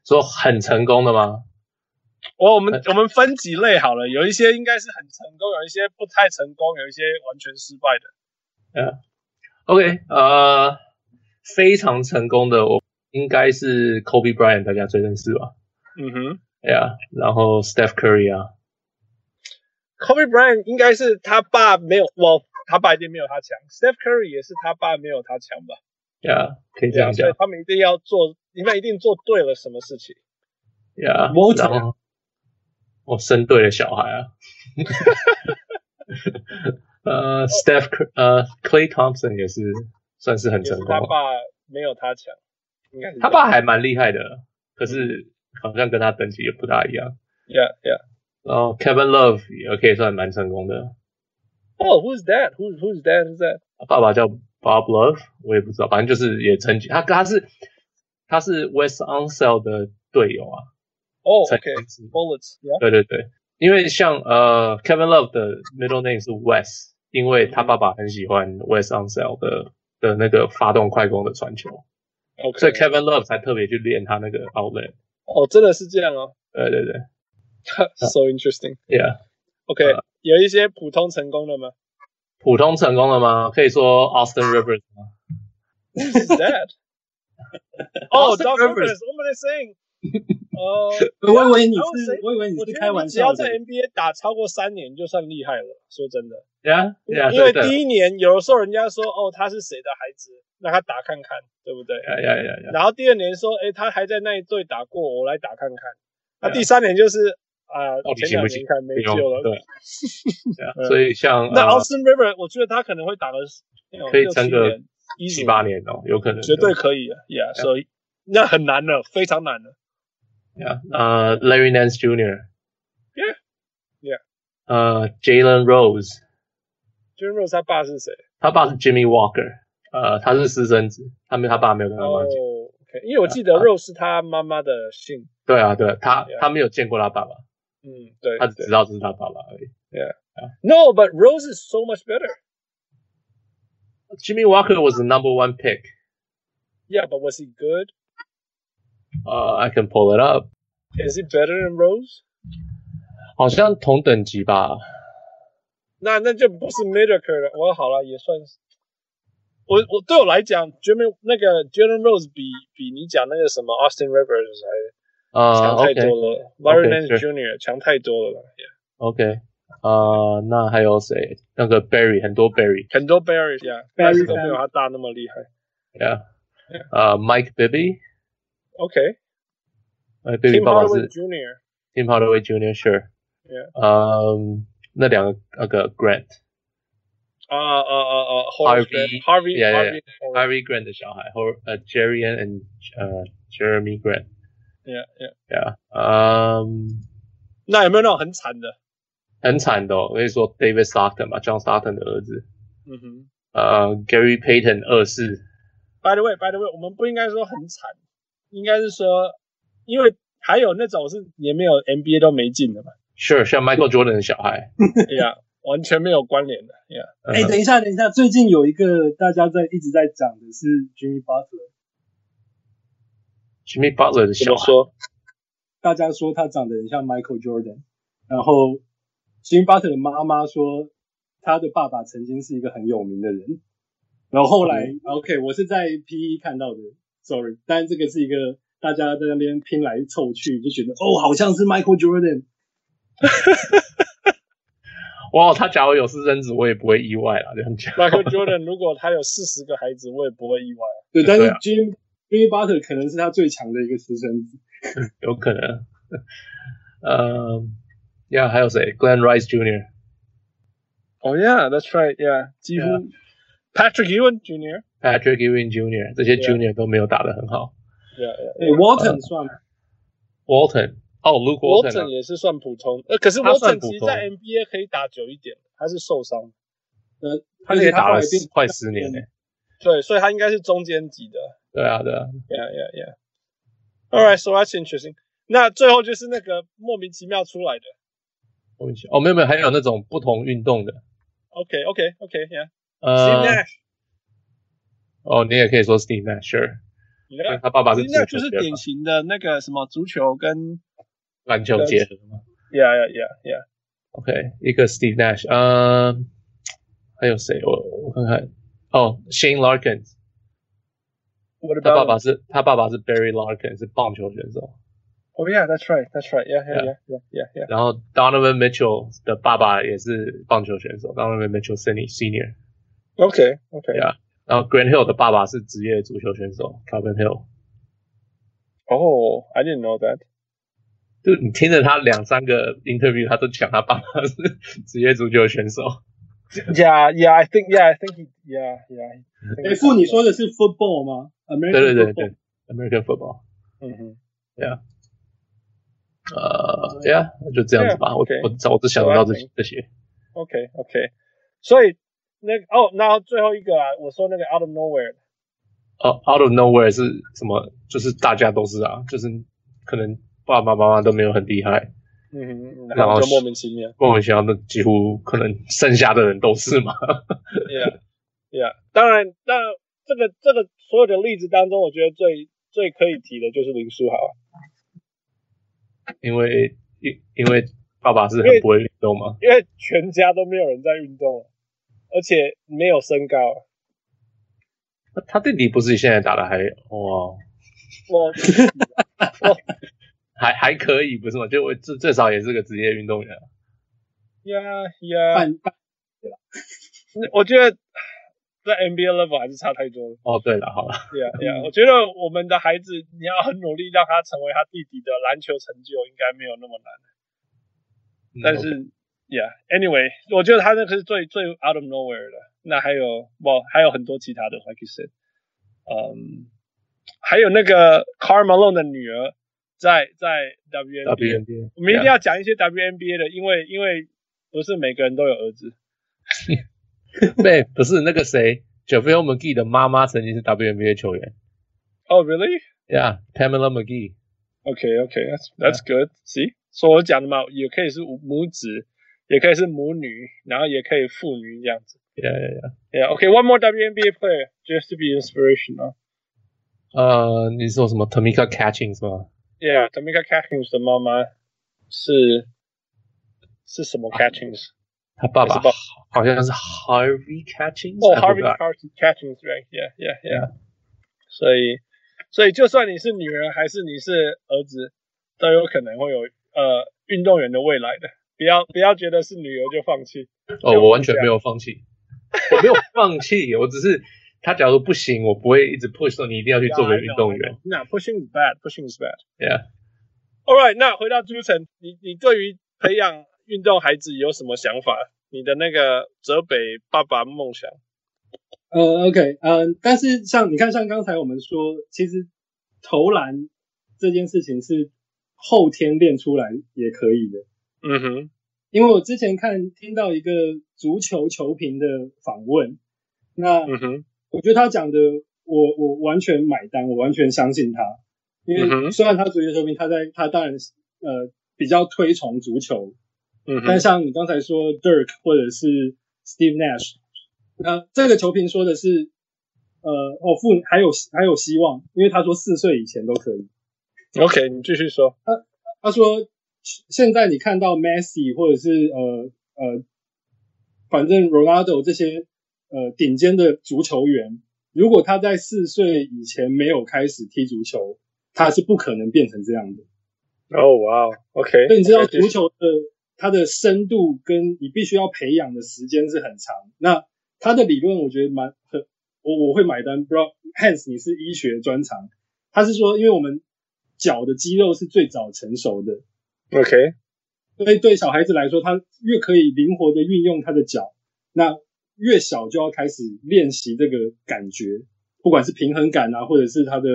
说很成功的吗？我我们我们分几类好了，有一些应该是很成功，有一些不太成功，有一些完全失败的。Yeah，OK，呃，非常成功的，我应该是 Kobe Bryant，大家最认识吧？嗯哼，Yeah，然后 Steph Curry 啊，Kobe Bryant 应该是他爸没有，我他爸一定没有他强，Steph Curry 也是他爸没有他强吧？呀，yeah, 可以这样讲。Yeah, 他们一定要做，你们一定做对了什么事情。呀，Yeah, 然后我生对了小孩啊。呃、uh,，Steph，呃、uh,，Clay Thompson 也是算是很成功。他爸没有他强，应该是他爸还蛮厉害的，可是好像跟他等级也不大一样。Yeah，Yeah。然后 Kevin Love 也可以算蛮成功的。Oh, who's that? Who's Who's that? Who's that? 爸爸叫。Bob Love，我也不知道，反正就是也曾经，他他是他是 West Unsell 的队友啊。哦、oh,，OK，Bullets，、okay. 对对对，因为像呃 Kevin Love 的 middle name 是 Wes，因为他爸爸很喜欢 Wes Unseld 的的那个发动快攻的传球，OK，所以 Kevin Love 才特别去练他那个 outlet。哦，真的是这样哦。对对对，So interesting。Yeah，OK，、uh, 有一些普通成功的吗？普通成功了吗？可以说 Austin Rivers 吗？Who's that? Oh, Doc Rivers. What am I saying? 呃，我以为你是，我以为你是开玩笑。只要在 NBA 打超过三年，就算厉害了。说真的，Yeah, Yeah. 因为第一年有的时候人家说，哦，他是谁的孩子，让他打看看，对不对 yeah, yeah, yeah. 然后第二年说，哎，他还在那一队打过，我来打看看。那第三年就是。啊，前两年看没救了，对，*laughs* 所以像那 Austin River，我觉得他可能会打个可以撑个七八年哦，有可能，绝对可以啊，Yeah，所以那很难了，非常难了 ，Yeah，呃，Larry Nance Jr.，Yeah，Yeah，呃，Jalen Rose，Jalen Rose 他爸是谁？他爸是 Jimmy Walker，呃，他是私生子，他没他爸没有跟他妈讲，OK，因为我记得 Rose 是他妈妈的姓，对啊，对，他他没有见过他爸爸。嗯，对，他只知道这是他爸爸而已。Yeah. No, but Rose is so much better. Jimmy Walker was the number one pick. Yeah, but was he good? Uh, I can pull it up. Is he better than Rose? 好像同等级吧。 那那就不是 mediocre 了。我好了，也算是。我我对我来讲，Jalen 那个 Jalen Rose 比比你讲那个什么 Austin Rivers 还强太多了，Larry Nance Jr. 强太多了。OK，啊，那还有谁？那个 Barry 很多 Barry 很多 Barry 呀，Barry 都没有他大那么厉害。Yeah，啊，Mike Bibby。 OK，Tim Hardaway Jr.，Tim Hardaway Jr. Sure，嗯，那两个那个 Grant，啊啊啊啊，Harvey，Harvey，Harvey Grant 的小孩，或呃 Jerry and 呃 Jeremy Grant，Yeah，Yeah，Yeah，嗯，那有没有那种很惨的？很惨的，我跟你说，David Stockton 嘛，John Stockton 的儿子，嗯哼，呃，Gary Payton 二世。By the way，By the way，我们不应该说很惨，应该是说，因为还有那种是连没有 NBA 都没进的嘛。Sure，像 Michael Jordan 的小孩，*laughs* 对呀，完全没有关联的，呀。哎，等一下，等一下，最近有一个大家在一直在讲的是 Jimmy Butler。Jimmy Butler 的小孩，大家说他长得很像 Michael Jordan，然后 Jimmy Butler 的妈妈说他的爸爸曾经是一个很有名的人。然后后来、嗯、，OK，我是在 PE 看到的，Sorry，但这个是一个大家在那边拼来凑去，就觉得哦，好像是 Michael Jordan。哇，他假如有私生子，我也不会意外啦。这样讲，Michael Jordan 如果他有四十个孩子，我也不会意外。对，但是 Jimmy Jimmy Butler 可能是他最强的一个私生子，有可能。呃，呀，还有谁？Glenn Rice Jr. Oh yeah，that's 乎。Yeah. Patrick Ewing Jr.，Patrick Ewing Jr. 这些 Junior 都没有打得很好。对啊。Walton 算吗？Walton，哦，Luke Walton 也是算普通。呃，可是 Walton 其实在 NBA 可以打久一点，他是受伤。呃，他也打了快十年呢。对，所以他应该是中间级的。对啊，对啊。Yeah, yeah, yeah. All right, so that's interesting. 那最后就是那个莫名其妙出来的。莫名其妙。哦，没有没有，还有那种不同运动的。OK, OK, OK, yeah. 呃哦，你也可以说 Steve Nash，Sure，他爸爸是那就是典型的那个什么足球跟篮球结合吗？Yeah, yeah, yeah, yeah. OK，一个 Steve Nash，呃，还有谁？我我看看，哦，Shane Larkin，他爸爸是他爸爸是 Barry Larkin，是棒球选手。Oh yeah, that's right, that's right. Yeah, yeah, yeah, yeah, yeah. 然后 Donovan Mitchell 的爸爸也是棒球选手，Donovan Mitchell Senior。OK，OK，呀， 然后 Grant Hill 的爸爸是职业足球选手，Calvin Hill。哦，I didn't know that。就你听着他两三个 interview，他都讲他爸爸是职业足球选手。Yeah, yeah, I think, yeah, I think he, yeah, yeah。哎，父，你说的是 football 吗？American 对对对对，American football。嗯哼，Yeah。呃，Yeah，就这样子吧。我我我只想得到这些这些。OK，OK，所以。那个哦，然后最后一个啊，我说那个 out of nowhere，哦、oh,，out of nowhere 是什么？就是大家都是啊，就是可能爸爸妈妈都没有很厉害，嗯哼，然后就莫名其妙，莫名其妙的几乎可能剩下的人都是嘛。*laughs* Yeah，Yeah，yeah, 当然，当然这个这个所有的例子当中，我觉得最最可以提的就是林书豪，因为因因为爸爸是很不会运动嘛，因为全家都没有人在运动。而且没有身高，他弟弟不是现在打的还哇，我 *laughs* 还还可以不是吗？就我至最少也是个职业运动员。呀呀，半半对吧？我觉得在 NBA level 还是差太多了。哦，对了，好了。对呀对呀，我觉得我们的孩子，你要很努力让他成为他弟弟的篮球成就，应该没有那么难。但是。嗯 Yeah，anyway，我觉得他那个是最最 out of nowhere 的。那还有，不，还有很多其他的，like you said，嗯，还有那个 Karl Malone 的女儿在在 WNBA，, WNBA 我们一定要讲一些 WNBA 的，因为因为不是每个人都有儿子。对，不是那个谁，JaVale McGee 的妈妈曾经是 WNBA 球员。Oh really？Yeah，Pamela McGee。Okay，okay，that's that's good。See，所以我讲的嘛，也可以是母子。 也可以是母女，然后也可以父女这样子。Yeah, yeah, yeah. Yeah, okay. One more WNBA player just to be inspirational. 呃，你说什么？Tamika Catchings 吗？Yeah, Tamika Catchings 的妈妈是是什么 Catchings？他爸爸好像是 Harvey Catchings 哦、oh,，Harvey Catchings，right？Yeah, yeah, yeah. 所以，所以就算你是女人还是你是儿子，都有可能会有呃运动员的未来的。不要不要觉得是女儿就放弃。哦，我完全没有放弃，我没有放弃，我只是他假如不行，我不会一直 push 说你一定要去做个运动员。那 pushing is bad，pushing is bad。Yeah. All right，那回到朱晨，你你对于培养运动孩子有什么想法？你的那个泽北爸爸梦想？呃，OK，嗯、呃，但是像你看，像刚才我们说，其实投篮这件事情是后天练出来也可以的。嗯哼，因为我之前看听到一个足球球评的访问，那嗯哼，我觉得他讲的我我完全买单，我完全相信他。因为虽然他足球球评，他在他当然呃比较推崇足球，嗯，但像你刚才说 Dirk 或者是 Steve Nash，那这个球评说的是，呃哦，父还有还有希望，因为他说四岁以前都可以。OK，你继续说。他他说现在你看到 Messi 或者是呃呃，反正 Ronaldo 这些呃顶尖的足球员，如果他在四岁以前没有开始踢足球。他是不可能变成这样的。哦，哇，OK。所以你知道足球的它的深度跟你必须要培养的时间是很长。那他的理论我觉得蛮很，我我会买单。不知道 Hans 你是医学专长，他是说因为我们脚的肌肉是最早成熟的。OK。所以对小孩子来说，他越可以灵活的运用他的脚，那越小就要开始练习这个感觉，不管是平衡感啊，或者是他的。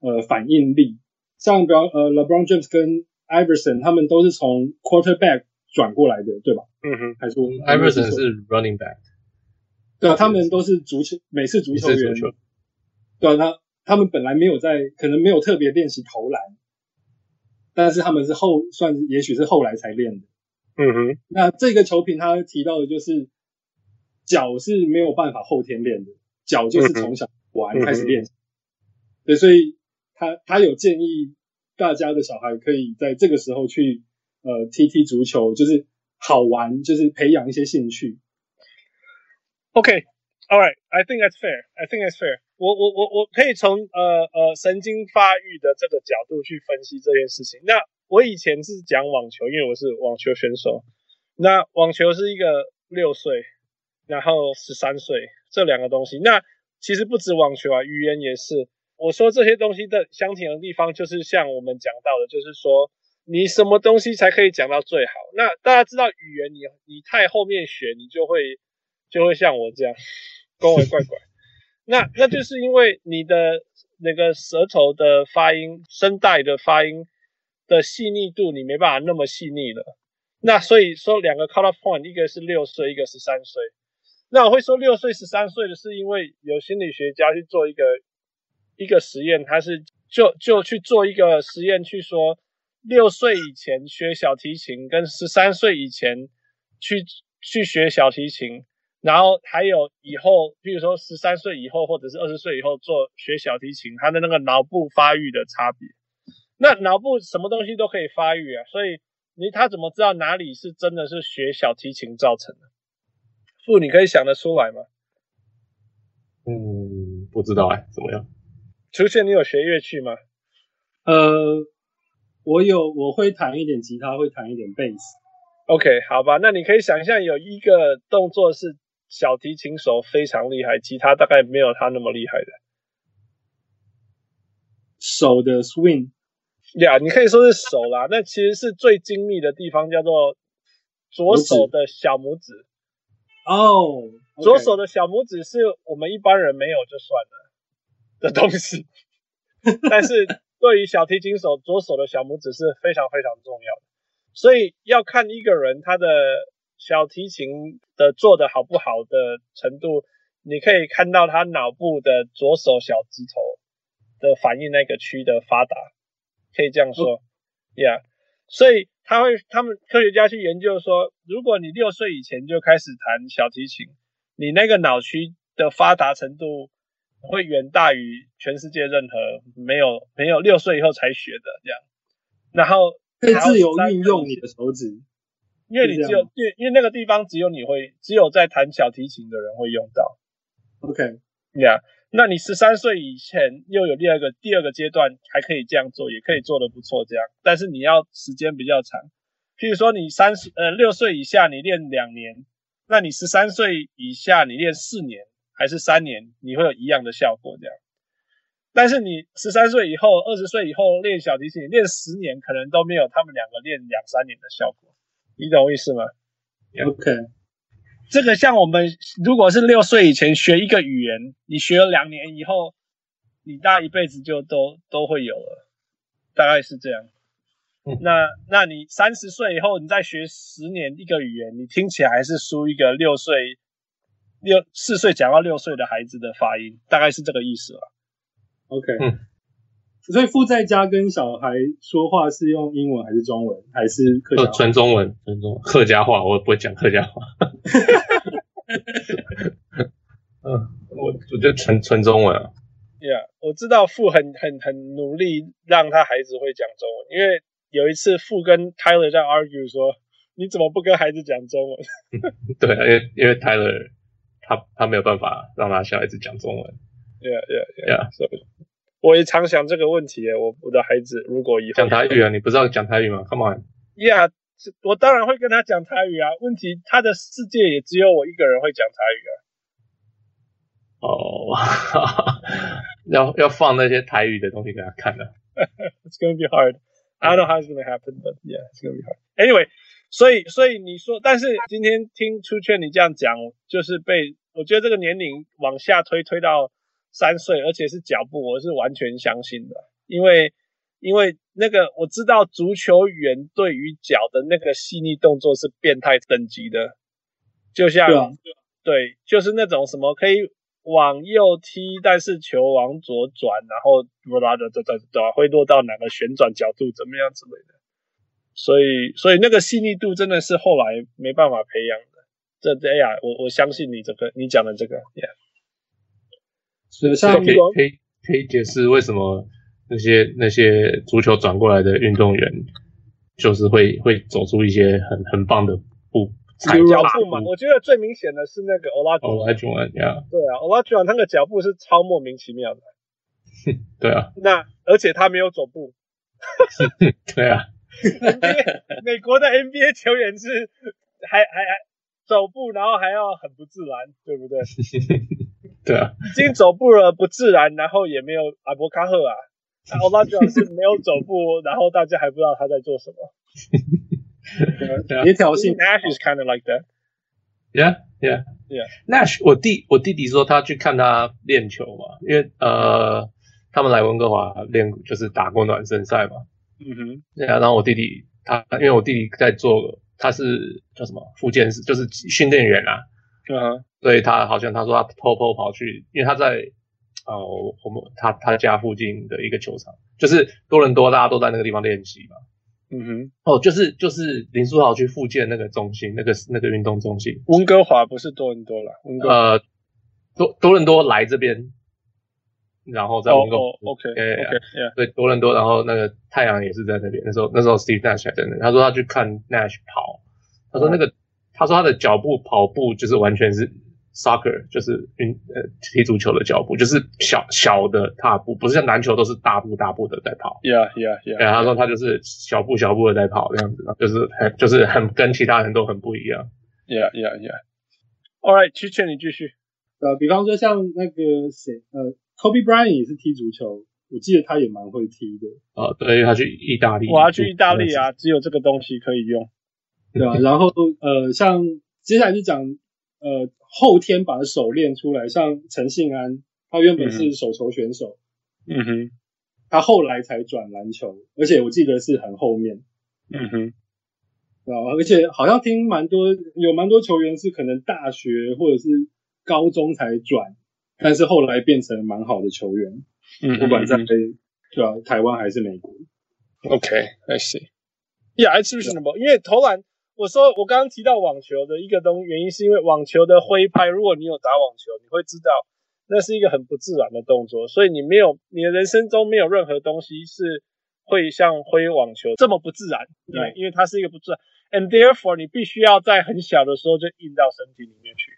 呃，反应力，像比方呃，LeBron James 跟 Iverson 他们都是从 quarterback 转过来的，对吧？嗯哼，还是 Iverson 是 running back，对啊，他们都是足球美式足球员，球对啊，他他们本来没有在，可能没有特别练习投篮，但是他们是后算是，也许是后来才练的。嗯哼，那这个球评他提到的就是脚是没有办法后天练的，脚就是从小玩开始练习，对，所以。他他有建议大家的小孩可以在这个时候去呃踢踢足球，就是好玩，就是培养一些兴趣。OK，All right，I think that's fair，I think that's fair。我我我我可以从呃呃神经发育的这个角度去分析这件事情。那我以前是讲网球，因为我是网球选手。那网球是一个六岁，然后十三岁这两个东西。那其实不止网球啊，语言也是。我说这些东西的相同的地方，就是像我们讲到的，就是说你什么东西才可以讲到最好？那大家知道语言你，你你太后面学，你就会就会像我这样恭维怪怪。那那就是因为你的那个舌头的发音、声带的发音的细腻度，你没办法那么细腻了。那所以说两个 cut off point，一个是六岁，一个十三岁。那我会说六岁、十三岁的是因为有心理学家去做一个。一个实验，他是就就去做一个实验，去说六岁以前学小提琴跟十三岁以前去去学小提琴，然后还有以后，比如说十三岁以后或者是二十岁以后做学小提琴，他的那个脑部发育的差别。那脑部什么东西都可以发育啊，所以你他怎么知道哪里是真的是学小提琴造成的？父，你可以想得出来吗？嗯，不知道哎，怎么样？出现，你有学乐器吗？呃，我有，我会弹一点吉他，会弹一点贝斯。OK，好吧，那你可以想象有一个动作是小提琴手非常厉害，吉他大概没有他那么厉害的。手的 swing，呀，yeah, 你可以说是手啦，*laughs* 那其实是最精密的地方叫做左手的小拇指。哦，oh, okay. 左手的小拇指是我们一般人没有就算了。的东西，*laughs* 但是对于小提琴手，左手的小拇指是非常非常重要的，所以要看一个人他的小提琴的做的好不好的程度，你可以看到他脑部的左手小指头的反应那个区的发达，可以这样说，Yeah，所以他会，他们科学家去研究说，如果你六岁以前就开始弹小提琴，你那个脑区的发达程度。会远大于全世界任何没有没有六岁以后才学的这样，然后可以自由运用你的手指，因为你只有因为因为那个地方只有你会，只有在弹小提琴的人会用到。OK，Yeah，、yeah, 那你十三岁以前又有第二个第二个阶段还可以这样做，也可以做得不错这样，但是你要时间比较长。譬如说你三十呃六岁以下你练两年，那你十三岁以下你练四年还是三年，你会有一样的效果这样。但是你十三岁以后、二十岁以后练小提琴，练十年可能都没有他们两个练两三年的效果，你懂我意思吗？OK，这个像我们如果是六岁以前学一个语言，你学了两年以后，你大一辈子就都都会有了，大概是这样。嗯、那那你三十岁以后，你再学十年一个语言，你听起来还是输一个六岁、六四岁讲到六岁的孩子的发音，大概是这个意思吧。OK，嗯，所以父在家跟小孩说话是用英文还是中文，还是客家话？纯中文，纯中文，客家话我不会讲客家话。*laughs* 嗯，我我觉得纯纯中文啊。Yeah，我知道父很很很努力让他孩子会讲中文，因为有一次父跟 Tyler 在 argue 说，你怎么不跟孩子讲中文？*laughs* 对，因为因为 Tyler 他他没有办法让他小孩子讲中文。Yeah, yeah, yeah. So, 我也常想这个问题。我我的孩子如果以后讲台语啊，你不知道讲台语吗？Come on. Yeah，我当然会跟他讲台语啊。问题他的世界也只有我一个人会讲台语啊。哦、oh, 要要放那些台语的东西给他看的。*laughs* It's gonna be hard. I don't know how it's gonna happen, but yeah, it's gonna be hard. Anyway，所以所以你说，但是今天听出劝你这样讲，就是被我觉得这个年龄往下推推到。三岁，而且是脚步，我是完全相信的，因为因为那个我知道足球员对于脚的那个细腻动作是变态等级的，就像对，啊、对，就是那种什么可以往右踢，但是球往左转，然后不拉的，对对对，会落到哪个旋转角度怎么样之类的，所以所以那个细腻度真的是后来没办法培养的。这这呀，我我相信你这个你讲的这个，yeah. 所以可以可以可以解释为什么那些那些足球转过来的运动员就是会会走出一些很很棒的步踩脚步嘛？我觉得最明显的是那个欧拉欧拉呀，对啊，欧拉朱安他的脚步是超莫名其妙的，*laughs* 对啊，那而且他没有走步，*laughs* 对啊，*laughs* NBA 美国的 NBA 球员是还还还走步，然后还要很不自然，对不对？*laughs* 对啊，已经走步了不自然，然后也没有阿伯卡赫啊，奥拉朱昂是没有走步，*laughs* 然后大家还不知道他在做什么。*laughs* 你挑衅，Nash is kind of like that. Yeah, yeah, yeah. Nash，我弟我弟弟说他去看他练球嘛，因为呃他们来温哥华练就是打过暖身赛嘛。嗯哼，对啊，然后我弟弟他因为我弟弟在做他是叫什么复健师，就是训练员啊。嗯哼。所以他好像他说他偷偷跑去，因为他在呃我们他他家附近的一个球场，就是多伦多，大家都在那个地方练习嘛。嗯哼，哦，就是就是林书豪去复健那个中心，那个那个运动中心。温哥华不是多伦多了，温哥呃，多多伦多来这边，然后在温哥华。哦，OK OK，对，多伦多，然后那个太阳也是在那边。那时候那时候 Steve Nash 还在那，他说他去看 Nash 跑，他说那个、哦、他说他的脚步跑步就是完全是。Soccer 就是运呃踢足球的脚步，就是小小的踏步，不是像篮球都是大步大步的在跑。Yeah, yeah, yeah. 对，他说他就是小步小步的在跑这样子，就是很就是很跟其他人都很不一样。Yeah, yeah, yeah. All right，去劝你继续。呃，比方说像那个谁，呃，Kobe Bryant 也是踢足球，我记得他也蛮会踢的。哦，对，他去意大利。我要去意大利啊，只有这个东西可以用。对啊，然后呃，像接下来就讲呃。后天把手练出来，像陈信安，他原本是手球选手，嗯哼，他后来才转篮球，而且我记得是很后面，嗯哼，啊，而且好像听蛮多，有蛮多球员是可能大学或者是高中才转，但是后来变成蛮好的球员，嗯，不管在对啊，台湾还是美国，OK，I see，Yeah，it's reasonable，因为投篮。我说我刚刚提到网球的一个东原因，是因为网球的挥拍，如果你有打网球，你会知道那是一个很不自然的动作，所以你没有你的人生中没有任何东西是会像挥网球这么不自然，对，因为它是一个不自然。，and therefore 你必须要在很小的时候就印到身体里面去，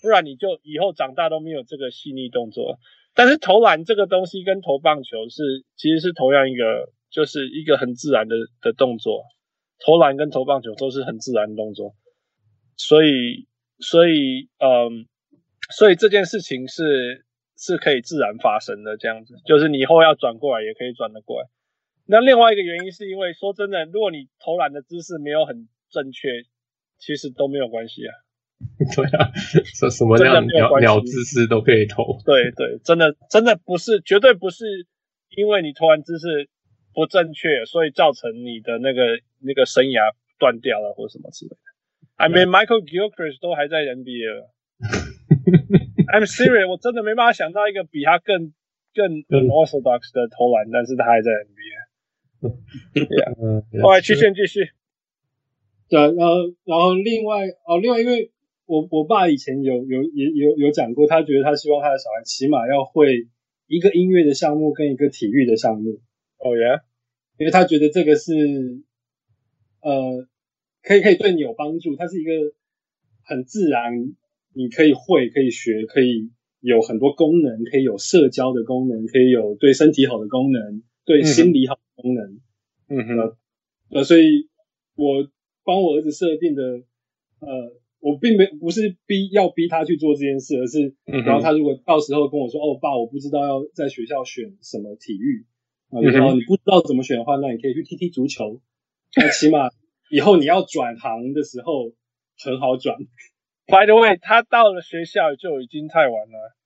不然你就以后长大都没有这个细腻动作。但是投篮这个东西跟投棒球是其实是同样一个，就是一个很自然的的动作。投篮跟投棒球都是很自然的动作，所以所以嗯，所以这件事情是是可以自然发生的，这样子，就是你以后要转过来也可以转得过来。那另外一个原因是因为说真的，如果你投篮的姿势没有很正确，其实都没有关系啊。*laughs* 对啊，什什么样鸟鸟姿势都可以投。对对，真的真的不是，绝对不是因为你投篮姿势不正确，所以造成你的那个那个生涯断掉了或什么之类的。I mean Michael Gilchrist 都还在 NBA 了。I'm serious，我真的没办法想到一个比他更更 unorthodox 的投篮，但是他还在 NBA。*laughs* 对啊，后来曲线继续。对，然后然后另外哦，另外因为。我我爸以前有有也有有讲过，他觉得他希望他的小孩起码要会一个音乐的项目跟一个体育的项目。哦耶，因为他觉得这个是呃可以可以对你有帮助，它是一个很自然，你可以会可以学，可以有很多功能，可以有社交的功能，可以有对身体好的功能，对心理好的功能。嗯哼，呃，呃，所以我帮我儿子设定的呃。我并没不是逼要逼他去做这件事，而是然后他如果到时候跟我说：“哦，爸，我不知道要在学校选什么体育。”然后你不知道怎么选的话，那你可以去踢踢足球。那起码以后你要转行的时候很好转。By the way，他到了学校就已经太晚了。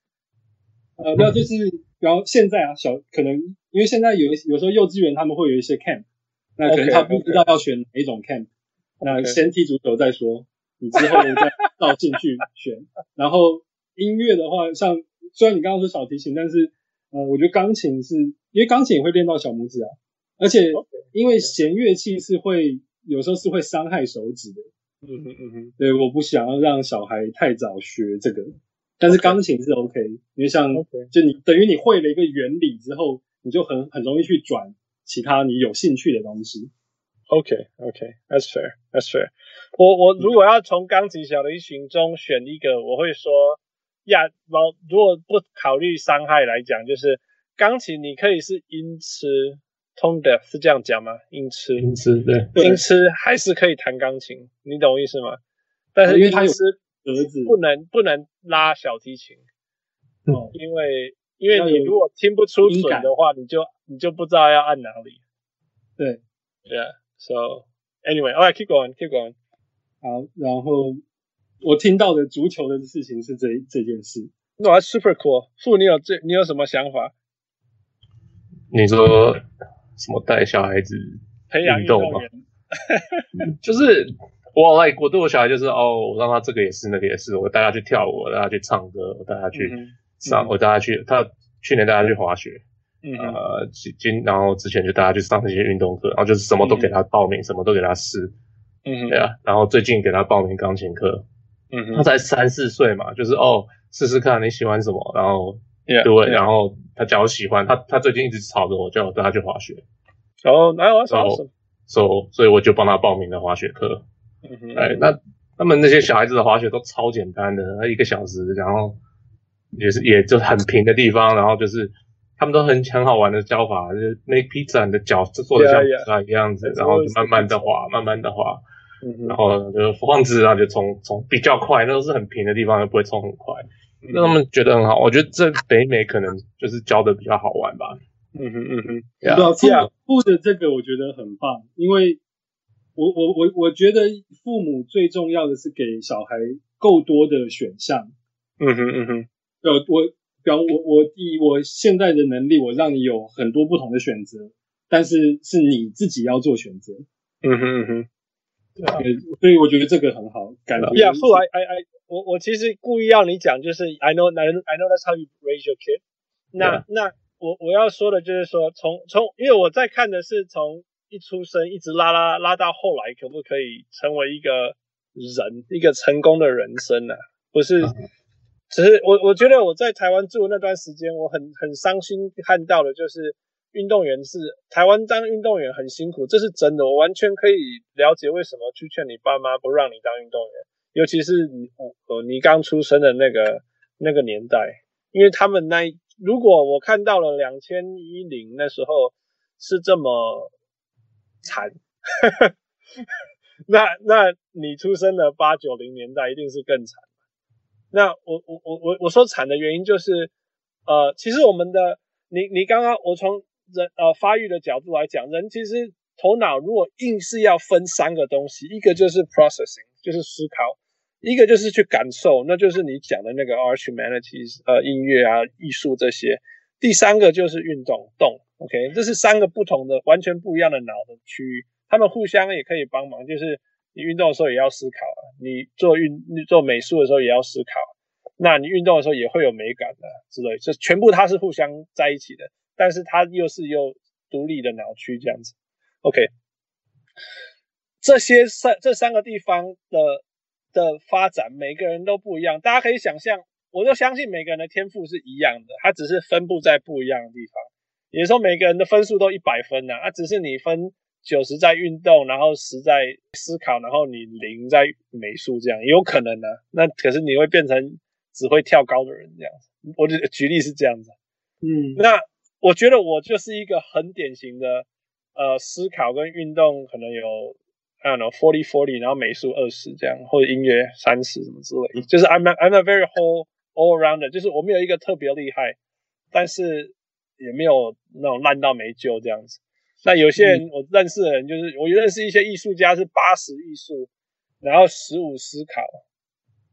呃，那就是然后现在啊，小可能因为现在有有时候幼稚园他们会有一些 camp，那可能他不知道要选哪一种 camp，那先踢足球再说。你之后再倒进去选，*laughs* 然后音乐的话，像虽然你刚刚说小提琴，但是呃，我觉得钢琴是因为钢琴也会练到小拇指啊，而且因为弦乐器是会有时候是会伤害手指的，嗯哼嗯哼，对，我不想要让小孩太早学这个，但是钢琴是 OK，因为像就你等于你会了一个原理之后，你就很很容易去转其他你有兴趣的东西。OK，OK，That's fair，That's fair。我我如果要从钢琴小提琴中选一个，我会说呀，老如果不考虑伤害来讲，就是钢琴你可以是音痴，tone deaf 是这样讲吗？音痴，音痴对，音痴还是可以弹钢琴，你懂我意思吗？但是因为他有儿子，不能不能拉小提琴，哦，因为因为你如果听不出准的话，你就你就不知道要按哪里。对，Yeah。So anyway, alright, keep going, keep going. 好，然后我听到的足球的事情是这这件事。哇，super cool！傅，你有这你有什么想法？你说什么带小孩子培养运动吗？*laughs* *laughs* 就是我 like 我对我小孩就是哦，我让他这个也是那个也是，我带他去跳舞，我带他去唱歌，我带他去上，嗯、我带他去他去年带他去滑雪。嗯，呃，今然后之前就带他去上那些运动课，然后就是什么都给他报名，嗯、什么都给他试，嗯，对啊，然后最近给他报名钢琴课，嗯，他才三四岁嘛，就是哦，试试看你喜欢什么，然后 yeah, 对，yeah. 然后他假如喜欢，他他最近一直吵着我叫我带他去滑雪，哦，来我然后，所以所以我就帮他报名了滑雪课，嗯哼，哎，那他们那些小孩子的滑雪都超简单的，一个小时，然后也是也就很平的地方，然后就是。他们都很很好玩的教法，就是 make pizza，你的脚做的像一样子，然后就慢慢的滑，慢慢的滑，然后就放置，然后就冲冲比较快，那都是很平的地方，又不会冲很快，让他们觉得很好。我觉得这北美可能就是教的比较好玩吧。嗯哼嗯哼，对啊，父母的这个我觉得很棒，因为我我我我觉得父母最重要的是给小孩够多的选项。嗯哼嗯哼，呃我比方。我我以我现在的能力，我让你有很多不同的选择，但是是你自己要做选择。嗯哼嗯哼，对，所以我觉得这个很好。感觉。Yeah, so I I I 我我其实故意要你讲，就是 I know I know I know that's how you raise your kid 那。那那我我要说的就是说，从从因为我在看的是从一出生一直拉拉拉到后来，可不可以成为一个人，一个成功的人生呢、啊？不是。嗯只是我我觉得我在台湾住的那段时间，我很很伤心看到的就是，运动员是台湾当运动员很辛苦，这是真的，我完全可以了解为什么去劝你爸妈不让你当运动员，尤其是你呃你刚出生的那个那个年代，因为他们那如果我看到了两千一零那时候是这么惨，*laughs* 那那你出生的八九零年代一定是更惨。那我我我我我说惨的原因就是，呃，其实我们的。你你刚刚我从人呃发育的角度来讲，人其实头脑如果硬是要分三个东西，一个就是 processing，就是思考；一个就是去感受，那就是你讲的那个 art humanities，呃，音乐啊、艺术这些；第三个就是运动动，OK，这是三个不同的、完全不一样的脑的区域，他们互相也可以帮忙。就是你运动的时候也要思考啊，你做运你做美术的时候也要思考。那你运动的时候也会有美感的之类，这全部它是互相在一起的，但是它又是有独立的脑区这样子。OK，这些三这三个地方的的发展，每个人都不一样。大家可以想象，我就相信每个人的天赋是一样的，它只是分布在不一样的地方。也就是说，每个人的分数都一百分呐，啊，只是你分九十在运动，然后十在思考，然后你零在美术这样，也有可能呢，啊。那可是你会变成。只会跳高的人这样子，我举举例是这样子。嗯，那我觉得我就是一个很典型的，呃，思考跟运动可能有，I don't know forty forty，然后美术二十这样，或者音乐三十什么之类。就是 I'm a, I'm a very whole all around，就是我没有一个特别厉害，但是也没有那种烂到没救这样子。那有些人我认识的人，就是我认识一些艺术家是八十艺术，然后十五思考。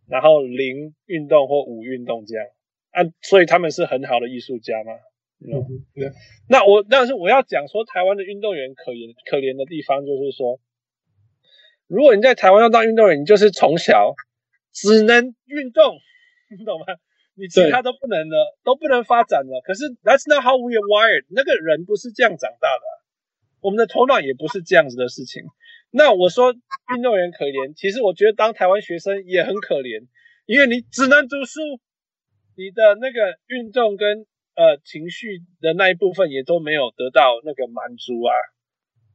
然后零运动或五运动这样啊，所以他们是很好的艺术家嘛。嗯，对。那我但是我要讲说，台湾的运动员可怜可怜的地方就是说，如果你在台湾要当运动员，你就是从小只能运动，*laughs* 你懂吗？你其他都不能了，都不能发展了。可是 That's not how we are wired。那个人不是这样长大的，我们的头脑也不是这样子的事情。那我说运动员可怜，其实我觉得当台湾学生也很可怜，因为你只能读书，你的那个运动跟呃情绪的那一部分也都没有得到那个满足啊。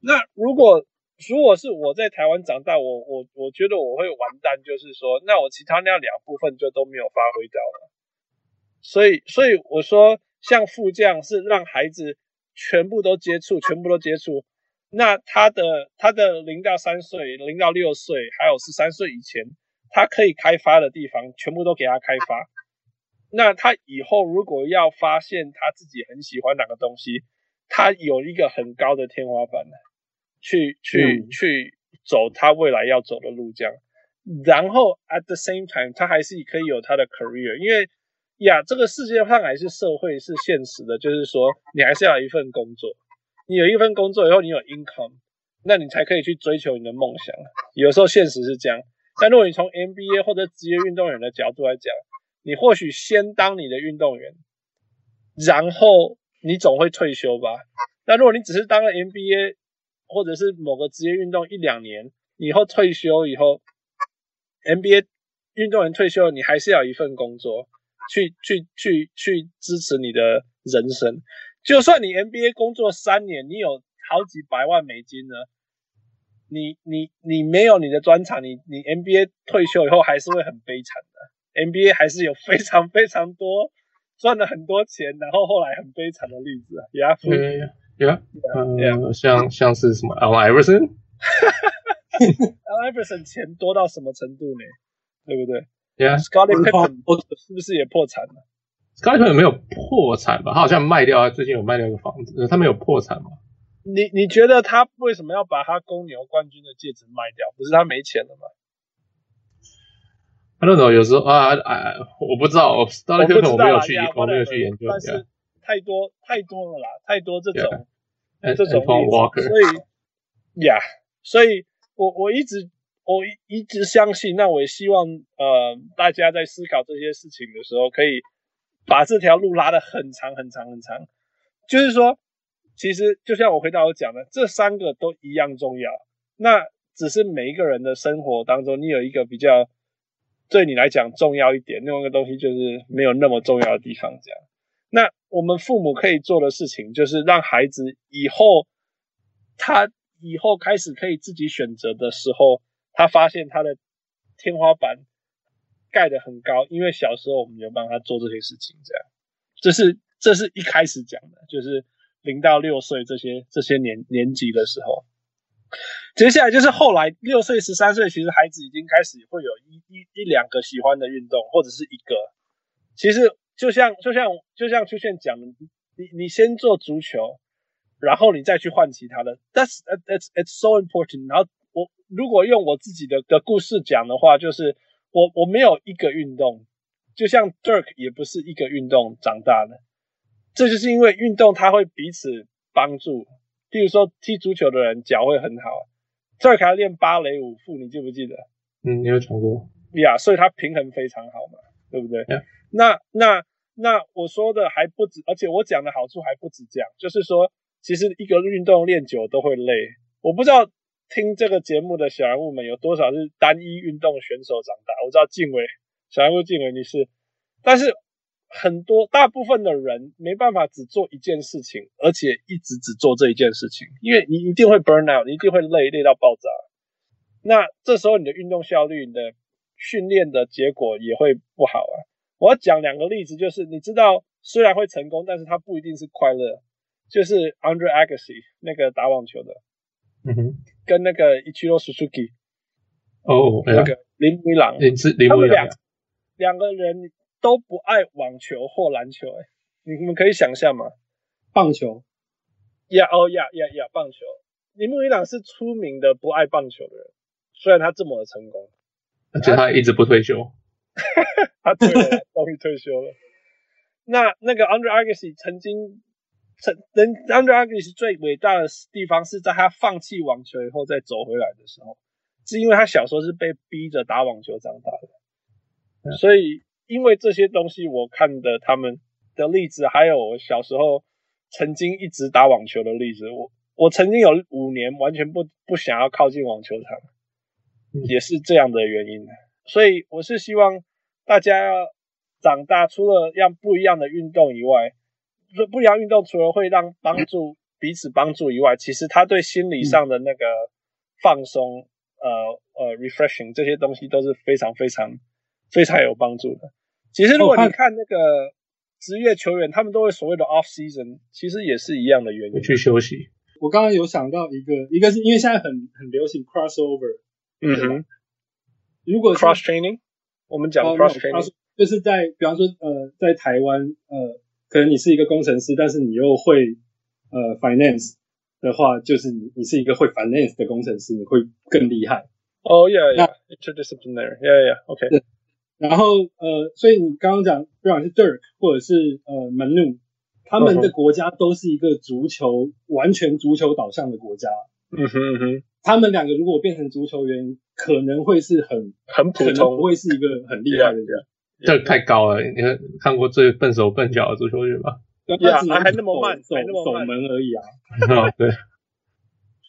那如果如果是我在台湾长大，我我我觉得我会完蛋，就是说，那我其他那两部分就都没有发挥到了。所以所以我说，像副将是让孩子全部都接触，全部都接触。那他的他的零到三岁，零到六岁，还有十三岁以前，他可以开发的地方，全部都给他开发。那他以后如果要发现他自己很喜欢哪个东西，他有一个很高的天花板，去去、嗯、去走他未来要走的路，这样。然后 at the same time，他还是可以有他的 career，因为呀，这个世界上还是社会是现实的，就是说你还是要有一份工作。你有一份工作以后，你有 income，那你才可以去追求你的梦想。有时候现实是这样，但如果你从 NBA 或者职业运动员的角度来讲，你或许先当你的运动员，然后你总会退休吧。那如果你只是当了 NBA 或者是某个职业运动一两年，以后退休以后，NBA 运动员退休，你还是要一份工作去去去去支持你的人生。就算你 NBA 工作三年，你有好几百万美金呢，你你你没有你的专长，你你 NBA 退休以后还是会很悲惨的。NBA 还是有非常非常多赚了很多钱，然后后来很悲惨的例子啊。Yeah, yeah. 像像是什么 Allen Iverson，Allen *laughs* Iverson 钱多到什么程度呢？对不对？Yeah，Scottie Pippen 是不是也破产了？高一朋友没有破产吧？他好像卖掉，他最近有卖掉一个房子，他没有破产吗？你你觉得他为什么要把他公牛冠军的戒指卖掉？不是他没钱了吗？他那种有时候啊啊，我不知道，我高一朋友我没有去，我没有去研究，但是太多太多了啦，太多这种 yeah, 这种 Walker 所以呀，所以我我一直我一直相信，那我也希望呃大家在思考这些事情的时候可以。把这条路拉得很长很长很长，就是说，其实就像我回答我讲的，这三个都一样重要。那只是每一个人的生活当中，你有一个比较对你来讲重要一点，另外一个东西就是没有那么重要的地方。这样，那我们父母可以做的事情，就是让孩子以后他以后开始可以自己选择的时候，他发现他的天花板盖得很高，因为小时候我们有帮他做这些事情，这样，这是这是一开始讲的，就是零到六岁这些这些年年级的时候。接下来就是后来六岁、十三岁，其实孩子已经开始会有一一一两个喜欢的运动，或者是一个。其实就像就像就像曲炫讲的，你你先做足球，然后你再去换其他的。That's it's it's so important。然后我如果用我自己的的故事讲的话，就是我我没有一个运动，就像 Dirk 也不是一个运动长大的。这就是因为运动它会彼此帮助。譬如说踢足球的人脚会很好，这儿还要练芭蕾舞步，你记不记得？嗯，你有讲过。呀，所以他平衡非常好嘛，对不对？Yeah. 那那那我说的还不止，而且我讲的好处还不止这样，就是说，其实一个运动练久都会累。我不知道听这个节目的小人物们有多少是单一运动选手长大。我知道静伟，小人物静伟你是，但是。很多大部分的人没办法只做一件事情，而且一直只做这一件事情，因为你一定会 burn out，你一定会累，累到爆炸。那这时候你的运动效率、你的训练的结果也会不好啊。我要讲两个例子，就是你知道，虽然会成功，但是他不一定是快乐。就是 Andre Agassi 那个打网球的，嗯哼，跟那个 Ichiro Suzuki，哦，那个铃木一郎，他们两两个人。都不爱网球或篮球，哎，你们可以想象吗？棒球，呀，哦呀呀呀，棒球。铃木一朗是出名的不爱棒球的人，虽然他这么的成功，而且他一直不退休。他退了，终于退休了。那那个 Andre Agassi 曾经，曾人 Andre Agassi 最伟大的地方是在他放弃网球以后再走回来的时候，是因为他小时候是被逼着打网球长大的，嗯、所以。因为这些东西，我看的他们的例子，还有我小时候曾经一直打网球的例子，我我曾经有五年完全不不想要靠近网球场，也是这样的原因。所以我是希望大家长大，除了让不一样的运动以外，不一样运动除了会让帮助彼此帮助以外，其实它对心理上的那个放松，呃呃，refreshing 这些东西都是非常非常非常有帮助的。其实，如果你看那个职业球员，他们都会所谓的 off season，其实也是一样的原因，去休息。我刚刚有想到一个，一个是因为现在很很流行 crossover，嗯哼。如果 cross training，我们讲 cross training，就是在比方说呃，在台湾呃，可能你是一个工程师，但是你又会呃 finance 的话，就是你你是一个会 finance 的工程师，你会更厉害。哦、oh,，yeah yeah，interdisciplinary，yeah yeah，OK。然后呃，所以你刚刚讲，不管是 Dirk 或者是呃 Manu，他们的国家都是一个足球、嗯、完全足球导向的国家。嗯哼嗯哼，他们两个如果变成足球员，可能会是很很普通，不会是一个很厉害的人。这太高了，你看看过最笨手笨脚的足球员吗？他只能还那么慢，守守门而已啊。*laughs* 哦、对。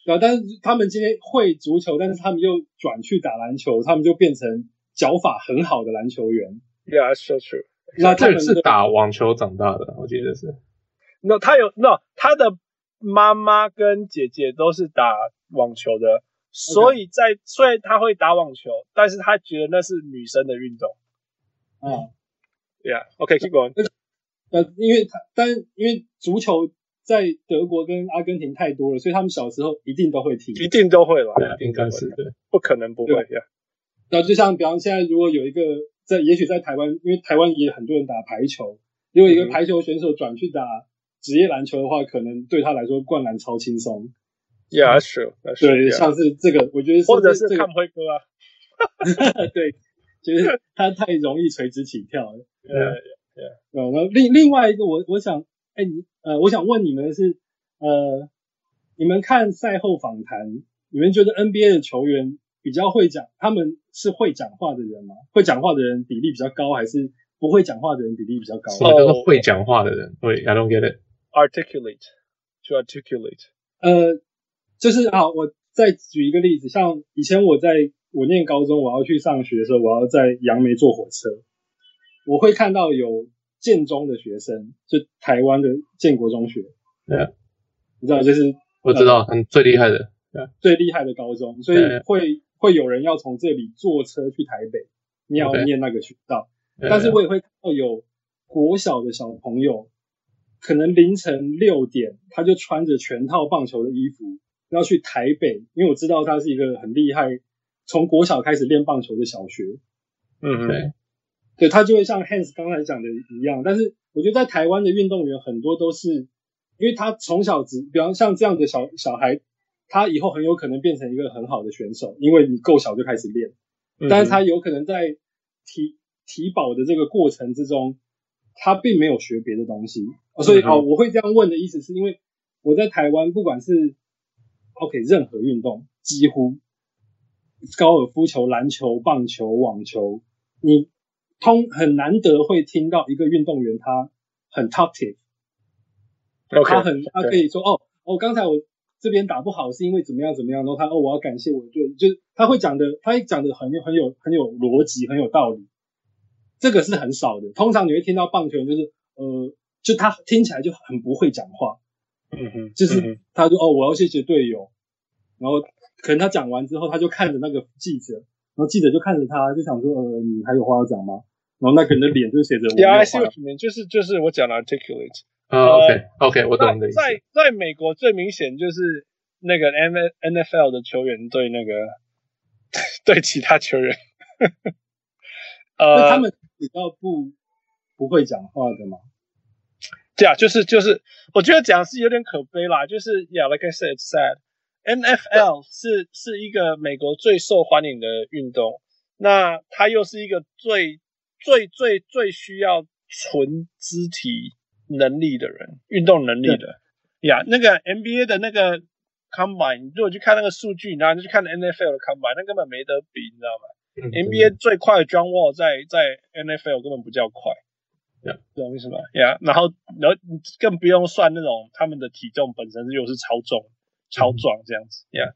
然后但是他们今天会足球，但是他们又转去打篮球，他们就变成。脚法很好的篮球员，Yeah, so true。那这是打网球长大的，我记得是。No，*laughs* 他有 No，他的妈妈跟姐姐都是打网球的.所以在虽然他会打网球，但是他觉得那是女生的运动。嗯，Yeah，OK，keep going。呃，因为他，但因为足球在德国跟阿根廷太多了，所以他们小时候一定都会踢，一定都会了，应该是对，不可能不会呀。那就像，比方现在，如果有一个在，也许在台湾，因为台湾也很多人打排球，如果一个排球选手转去打职业篮球的话，可能对他来说灌篮超轻松。Yeah, that's true. That's true. 对，像是这个，我觉得是、这个，或者是看辉哥啊，*laughs* 对，就是他太容易垂直起跳了。*laughs* 对对对。然后另另外一个，我我想，哎，你呃，我想问你们的是，呃，你们看赛后访谈，你们觉得 NBA 的球员比较会讲，他们是会讲话的人吗？会讲话的人比例比较高，还是不会讲话的人比例比较高？什么叫做会讲话的人？会，I don't get it. Articulate, to articulate. 呃，就是啊，我再举一个例子，像以前我在我念高中，我要去上学的时候，我要在杨梅坐火车，我会看到有建中的学生，就台湾的建国中学，对啊，你知道就是我知道，很、呃、最厉害的，最厉害的高中，所以会会有人要从这里坐车去台北，你要念那个学校，但是我也会看到有国小的小朋友，可能凌晨六点他就穿着全套棒球的衣服要去台北，因为我知道他是一个很厉害，从国小开始练棒球的小学，嗯嗯。对，他就会像 Hans 刚才讲的一样，但是我觉得在台湾的运动员很多都是，因为他从小只，比方像这样的小小孩，他以后很有可能变成一个很好的选手，因为你够小就开始练，但是他有可能在体体保的这个过程之中，他并没有学别的东西，所以哦，我会这样问的意思是因为我在台湾，不管是 OK 任何运动，几乎高尔夫球、篮球、棒球、网球，你。通很难得会听到一个运动员他很 talkative，他很他可以说哦哦，刚才我这边打不好是因为怎么样怎么样，然后他哦我要感谢我的队，就是他会讲的，他会讲的很有很有很有逻辑，很有道理，这个是很少的。通常你会听到棒球就是呃，就他听起来就很不会讲话，嗯哼，就是他说哦我要谢谢队友，然后可能他讲完之后他就看着那个记者，然后记者就看着他就想说呃你还有话要讲吗？然后那个人的脸就写着，Yeah, I see what you mean，就是就是我讲的 articulate。啊，OK OK，我懂你的意思。在在美国最明显就是那个 N N F L 的球员对那个 *laughs* 对其他球员，*laughs* 呃，他们比较不不会讲话的嘛。对啊，就是就是，我觉得讲是有点可悲啦。就是 Yeah，like I said, it's sad. N F L 是是一个美国最受欢迎的运动，那它又是一个最最最最需要纯肢体能力的人，运动能力的呀。Yeah, 那个 NBA 的那个 Combine，你如果去看那个数据，然后你去看 NFL 的 Combine，那根本没得比，你知道吗？嗯、NBA 最快的 John Wall 在在 NFL 根本不叫快，呀，懂意思吗？呀，然后然后更不用算那种他们的体重本身又是超重、超壮这样子。Yeah,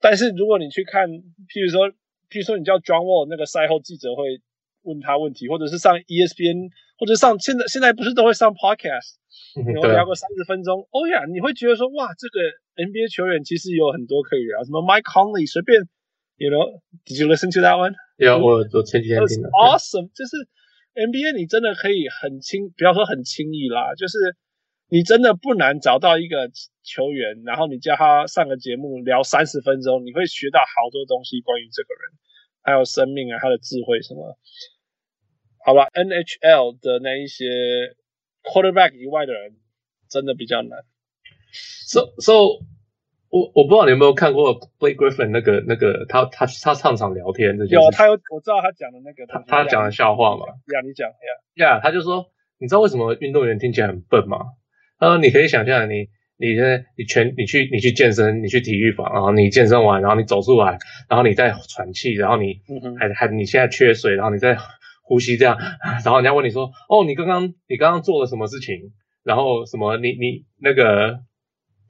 但是如果你去看，譬如说，譬如说你叫 John Wall 那个赛后记者会。问他问题，或者是上 ESPN，或者上现在现在不是都会上 Podcast，然后聊个三十分钟。哦呀，你会觉得说哇，这个 NBA 球员其实有很多可以聊，什么 Mike Conley 随便，You know，Did you listen to that one？有，我我前几天听了。Awesome，就是 NBA 你真的可以很轻，不要说很轻易啦，就是你真的不难找到一个球员，然后你叫他上个节目聊三十分钟，你会学到好多东西关于这个人。还有生命啊，他的智慧什么？好吧，NHL 的那一些 quarterback 以外的人，真的比较难。So so，我我不知道你有没有看过 Blake Griffin 那个那个他他他上场聊天这些。有，他有我知道他讲的那个他他讲的笑话嘛？呀，你讲呀呀，他就说，你知道为什么运动员听起来很笨吗？他说你可以想象你。你在？你全你去你去健身，你去体育房，然后你健身完，然后你走出来，然后你再喘气，然后你还还你现在缺水，然后你再呼吸这样，然后人家问你说，哦，你刚刚你刚刚做了什么事情？然后什么？你你那个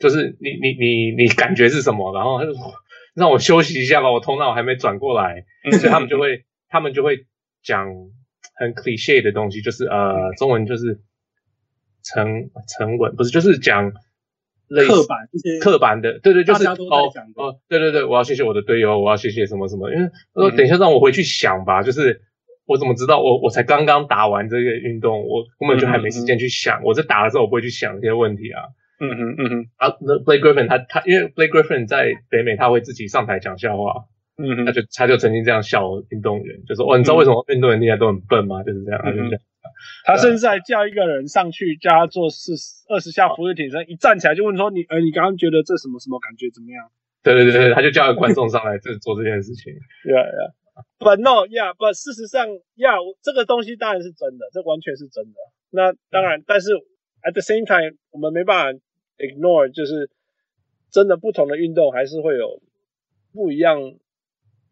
就是你你你你感觉是什么？然后他就说让我休息一下吧，我头脑还没转过来，所以他们就会他们就会讲很 cliche 的东西，就是呃中文就是沉沉稳，不是就是讲。刻板刻板的，对对，就是哦哦，对对对，我要谢谢我的队友，我要谢谢什么什么，因为他说等一下让我回去想吧，嗯、就是我怎么知道我我才刚刚打完这个运动，我根本就还没时间去想，嗯、我在打的时候我不会去想这些问题啊。嗯哼嗯哼，啊，那 Blake Griffin 他他因为 Blake Griffin 在北美他会自己上台讲笑话，嗯哼，他就他就曾经这样笑运动员，就说哦，你知道为什么运动员现在都很笨吗？就是这样，他就这样。他甚至还叫一个人上去，叫他做四十二十下俯卧挺身，一站起来就问说：“你，呃，你刚刚觉得这什么什么感觉怎么样？”对对对对，他就叫个观众上来这做这件事情。*laughs* 对啊，But no, yeah, but 事实上，yeah，这个东西当然是真的，这完全是真的。那当然，但是 at the same time，我们没办法 ignore，就是真的不同的运动还是会有不一样。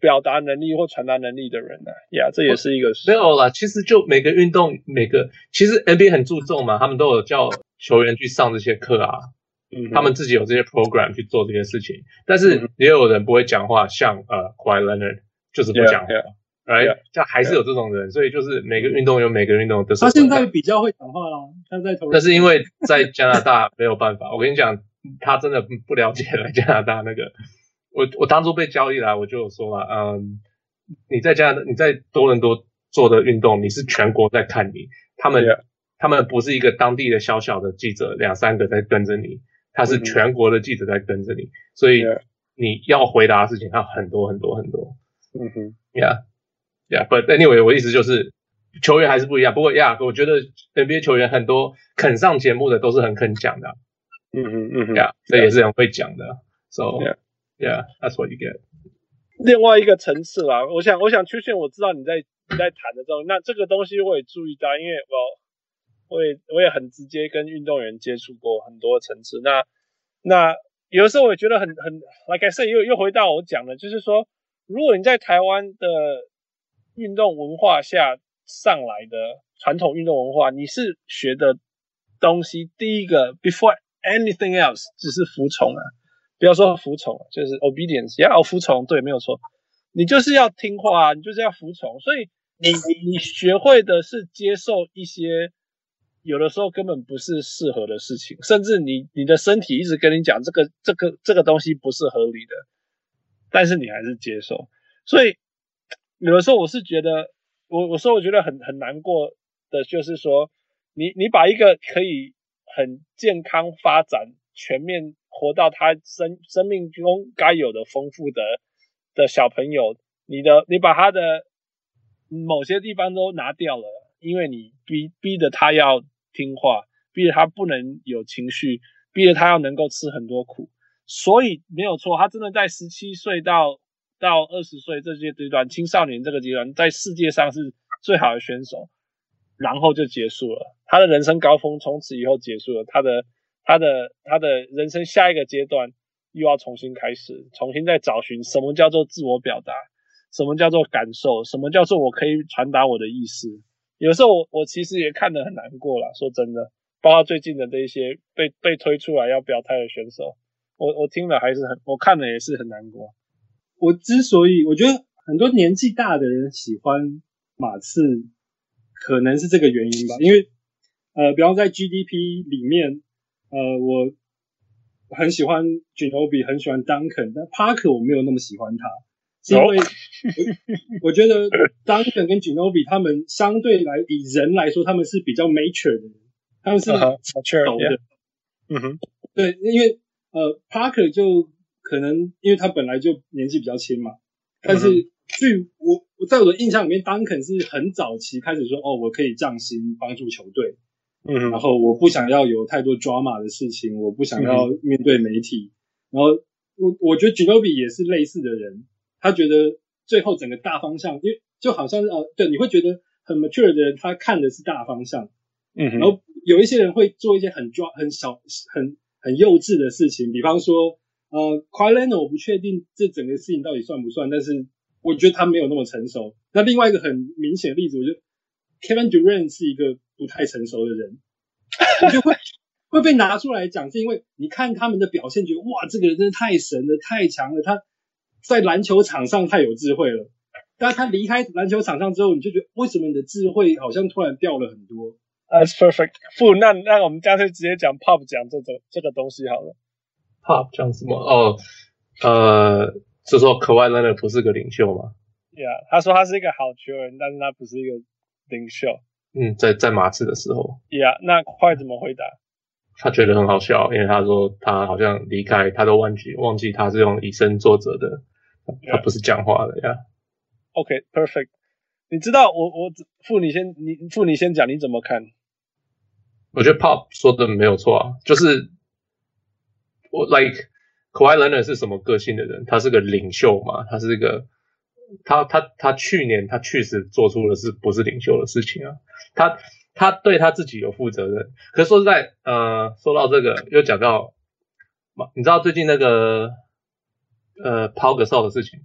表达能力或传达能力的人呢、啊？呀、yeah，这也是一个没有啦。其实就每个运动，每个其实 NBA 很注重嘛，他们都有叫球员去上这些课啊，嗯，他们自己有这些 program 去做这些事情。但是也有人不会讲话，像呃 Leonard 就是不讲话，哎，就还是有这种人，所以就是每个运动有每个运动的。他现在比较会讲话了，他在投。但是因为在加拿大没有办法，我跟你讲，他真的不了解来加拿大那个。我我当初被交易来，我就有说了，嗯，你在加拿大，你在多伦多做的运动，你是全国在看你，他们他们不是一个当地的小小的记者，两三个在跟着你，他是全国的记者在跟着你，所以你要回答的事情，他很多很多很多。嗯哼，Yeah。Yeah, but anyway，我意思就是球员还是不一样。不过，Yeah，我觉得 NBA 球员很多肯上节目的都是很肯讲的。嗯嗯嗯，Yeah，这也是很会讲的。So yeah，Yeah，that's what you get。另外一个层次啦，我想，我想出现，我知道你在你在谈的时候，那这个东西我也注意到，因为我我也我也很直接跟运动员接触过很多层次。那那有的时候我也觉得很很，like I said，又又回到我讲的，就是说，如果你在台湾的。运动文化下上来的传统运动文化，你是学的东西，第一个 before anything else 只是服从啊，不要说服从，就是 obedience，要服从，对，没有错，你就是要听话啊，你就是要服从，所以你你学会的是接受一些有的时候根本不是适合的事情，甚至你你的身体一直跟你讲这个这个这个东西不是合理的，但是你还是接受，所以。有的时候我是觉得，我我说我觉得很很难过的，就是说，你你把一个可以很健康发展、全面活到他生生命中该有的丰富的的小朋友，你的你把他的某些地方都拿掉了，因为你逼逼着他要听话，逼着他不能有情绪，逼着他要能够吃很多苦，所以没有错，他真的在十七岁到。到二十岁这些阶段，青少年这个阶段，在世界上是最好的选手，然后就结束了，他的人生高峰从此以后结束了，他的他的他的人生下一个阶段又要重新开始，重新再找寻什么叫做自我表达，什么叫做感受，什么叫做我可以传达我的意思。有时候我我其实也看得很难过了，说真的，包括最近的这一些被被推出来要表态的选手，我我听了还是很，我看了也是很难过。我之所以我觉得很多年纪大的人喜欢马刺，可能是这个原因吧。因为呃，比方在 GDP 里面，呃，我很喜欢 Ginobili，很喜欢 Duncan，但 Parker 我没有那么喜欢他，是因为我，我觉得 Duncan 跟 Ginobili 他们相对来以人来说，他们是比较 mature 的人，他们是成熟的。嗯哼，对，因为呃，Parker 就。可能因为他本来就年纪比较轻嘛，但是据我我在我的印象里面，Duncan 是很早期开始说哦，我可以降薪帮助球队，嗯，然后我不想要有太多 drama 的事情，我不想要面对媒体，然后我我觉得 Ginobili 也是类似的人，他觉得最后整个大方向，因为就好像是呃，对，你会觉得很 mature 的人，他看的是大方向，嗯，然后有一些人会做一些很抓很小很很幼稚的事情，比方说。呃，Kawhi Leonard 我不确定这整个事情到底算不算，但是我觉得他没有那么成熟。那另外一个很明显的例子，我觉得 Kevin Durant 是一个不太成熟的人，我就会会被拿出来讲，是因为你看他们的表现，觉得哇，这个人真的太神了，太强了，他在篮球场上太有智慧了。但他离开篮球场上之后，你就觉得为什么你的智慧好像突然掉了很多？That's perfect。不，那那我们干脆直接讲 Pop 讲这个这个东西好了。Pop 讲什么？哦，呃，是说 Kawhi Leonard 不是个领袖吗？Yeah，他说他是一个好球员，但是他不是一个领袖。嗯，在在马刺的时候。Yeah，那 Kawhi 怎么回答？他觉得很好笑，因为他说他好像离开，他都忘记忘记他是用以身作则的，他不是讲话的呀。Yeah. OK，perfect。你知道我我付你先你付你先讲你怎么看？我觉得 Pop 说的没有错啊，就是。我 like Kawhi Leonard 是什么个性的人？他是个领袖嘛？他是一个，他他他去年他确实做出了是不是领袖的事情啊？他他对他自己有负责任。可是说实在，呃，说到这个又讲到，你知道最近那个呃 Pau Gasol 的事情，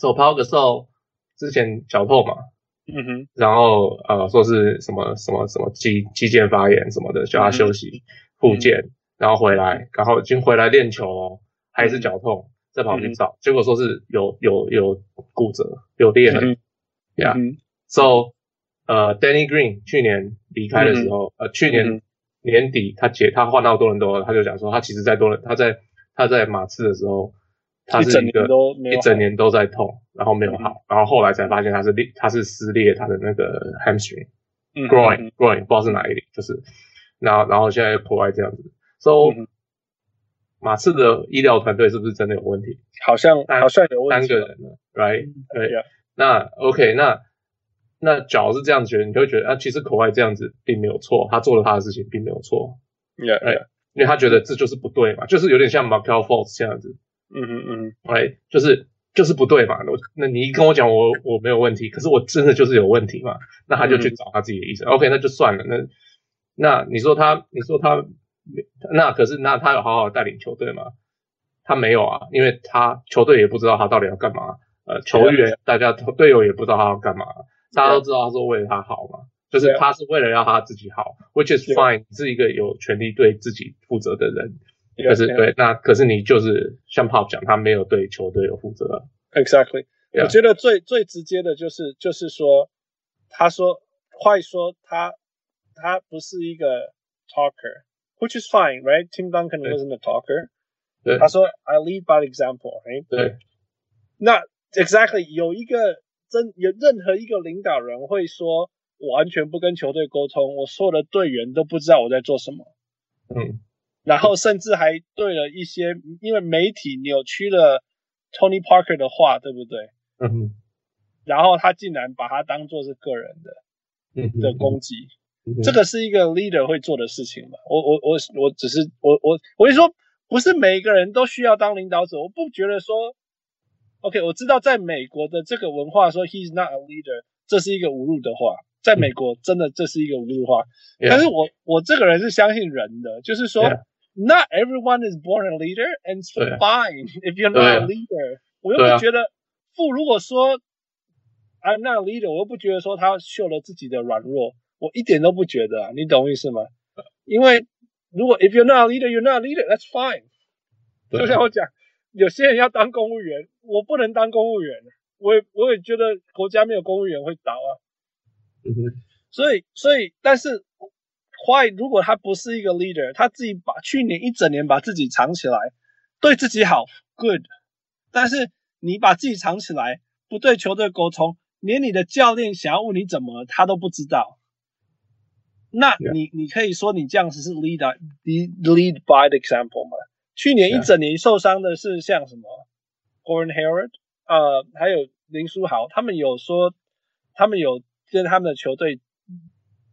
说 Pau Gasol 之前脚痛嘛，嗯哼，然后呃说是什么什么什么肌肌腱发炎什么的，叫他休息复健。嗯然后回来，然后已经回来练球哦，还是脚痛，再跑去找，嗯、结果说是有有有骨折，有裂痕。Yeah，So，呃，Danny Green 去年离开的时候，呃，去年年底他解他换到多伦多，他就讲说，他其实在多伦，他在他在马刺的时候，他是一个一整年都在痛，然后没有好，然后后来才发现他是裂，他是撕裂他的那个 hamstring，groin，groin，不知道是哪里，就是，然后然后现在破坏这样子，So。马刺的医疗团队是不是真的有问题？好像好像有问题。三个人了，right？对呀。那 OK，那那脚是这样子觉得，你就会觉得啊，其实 Kawhi 这样子并没有错，他做了他的事情并没有错。Yeah，哎，因为他觉得这就是不对嘛，就是有点像 Markelle Fultz 这样子。嗯嗯嗯，哎，就是就是不对嘛。我那你一跟我讲我我没有问题，可是我真的就是有问题嘛？那他就去找他自己的医生。OK，那就算了。那那你说他，你说他。那可是，那他有好好带领球队吗？他没有啊，因为他球队也不知道他到底要干嘛。呃，球员大家队友也不知道他要干嘛。大家都知道他是为了他好嘛，就是他是为了要他自己好，which is fine，是一个有权利对自己负责的人。可是对，那可是你就是像 Pop 讲，他没有对球队有负责。Exactly，我觉得最最直接的就是就是说，他说坏说他他不是一个 talker。Which is fine, right? Tim Duncan wasn't a talker. 对，他说：“I lead by example, right?” 对。那 exactly 有一个真有任何一个领导人会说：“我完全不跟球队沟通，我所有的队员都不知道我在做什么。”嗯。然后甚至还对了一些因为媒体扭曲了 Tony Parker 的话，对不对？嗯。然后他竟然把他当做是个人的，嗯的攻击。这个是一个 leader 会做的事情嘛？我我我我只是我我我就说，不是每一个人都需要当领导者。我不觉得说，OK，我知道在美国的这个文化说 he's not a leader，这是一个侮辱的话。在美国真的这是一个侮辱话。Yeah. 但是我我这个人是相信人的，就是说 not everyone is born a leader，and it's fine if you're not a leader。我又不觉得，父如果说 I'm not a leader，我又不觉得说他秀了自己的软弱。我一点都不觉得啊，你懂我意思吗？因为如果 if you're not a leader, you're not a leader, that's fine。*laughs* 就像我讲，有些人要当公务员，我不能当公务员，我也我也觉得国家没有公务员会倒啊。嗯哼。所以所以，但是，Why 如果他不是一个 leader，他自己把去年一整年把自己藏起来，对自己好，good。但是你把自己藏起来，不对球队沟通，连你的教练想要问你怎么，他都不知道。那你你可以说你这样子是 lead lead by the example 吗？去年一整年受伤的是像什么 Gordon Hayward 呃，还有林书豪，他们有说他们有跟他们的球队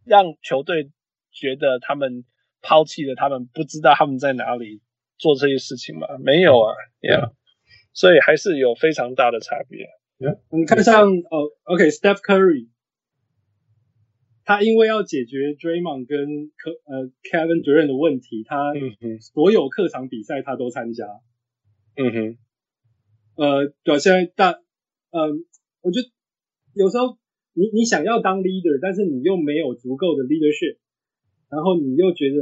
让球队觉得他们抛弃了他们，不知道他们在哪里做这些事情吗？没有啊，Yeah，所以还是有非常大的差别。Yeah. 你看像哦，OK，Steph Curry。他因为要解决 Draymond 跟科呃 Kevin Durant 的问题，他所有客场比赛他都参加。嗯哼，呃，对，现在大，嗯、呃，我觉得有时候你你想要当 leader，但是你又没有足够的 leadership，然后你又觉得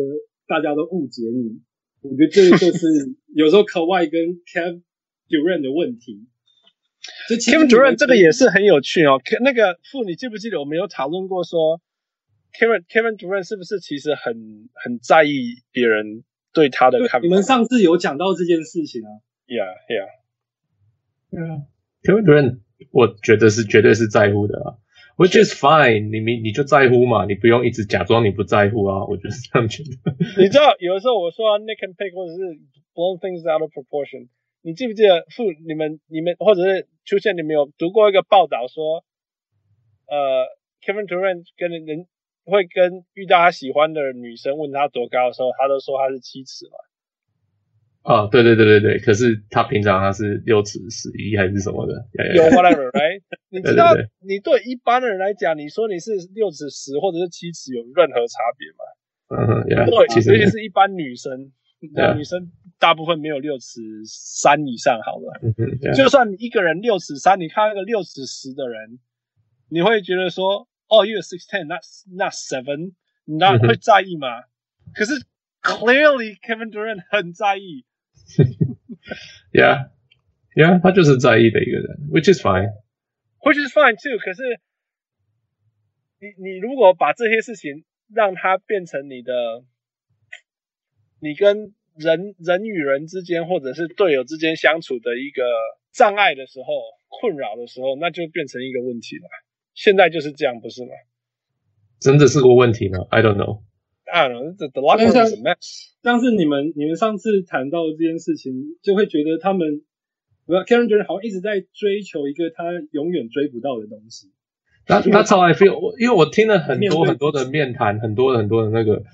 大家都误解你，我觉得这就是 *laughs* 有时候 Kawhi 跟 Kevin Durant 的问题。Kevin Durant 这个也是很有趣哦。那个傅，你记不记得我们有讨论过说？Kevin Kevin Durant 是不是其实很很在意别人对他的看法？你们上次有讲到这件事情啊？Yeah, yeah. 对啊，Kevin Durant 我觉得是绝对是在乎的啊。Which is fine，你你你就在乎嘛，你不用一直假装你不在乎啊。我就是这样觉得。你知道有的时候我说、啊、Nick and Pick 或者是 blow things out of proportion，你记不记得父你们你们或者是出现你们有读过一个报道说，呃，Kevin Durant 跟人。会跟遇到他喜欢的女生问他多高的时候，他都说他是七尺嘛。啊，对对对对对，可是他平常他是六尺十一还是什么的？有 whatever，right？*laughs* 你知道，你对一般的人来讲，你说你是六尺十或者是七尺有任何差别吗？嗯对，其实是一般女生，女生大部分没有六尺三以上好了。就算你一个人六尺三，你看那个六尺十的人，你会觉得说。哦，you're six ten, not not seven，你那会在意吗？可是 clearly Kevin Durant 很在意。Yeah, yeah，他就是在意的一个人，which is fine，which is fine too。可是你你如果把这些事情让它变成你的，你跟人人与人之间或者是队友之间相处的一个障碍的时候，困扰的时候，那就变成一个问题了。现在就是这样，不是吗？真的是个问题吗？I don't know. I don't know. The, the locker room is a mess. 像是你们你们上次谈到这件事情，就会觉得他们，不要 Karen 觉得好像一直在追求一个他永远追不到的东西。那那超 I feel，我因为我听了很多很多的面谈，很多很多的那个，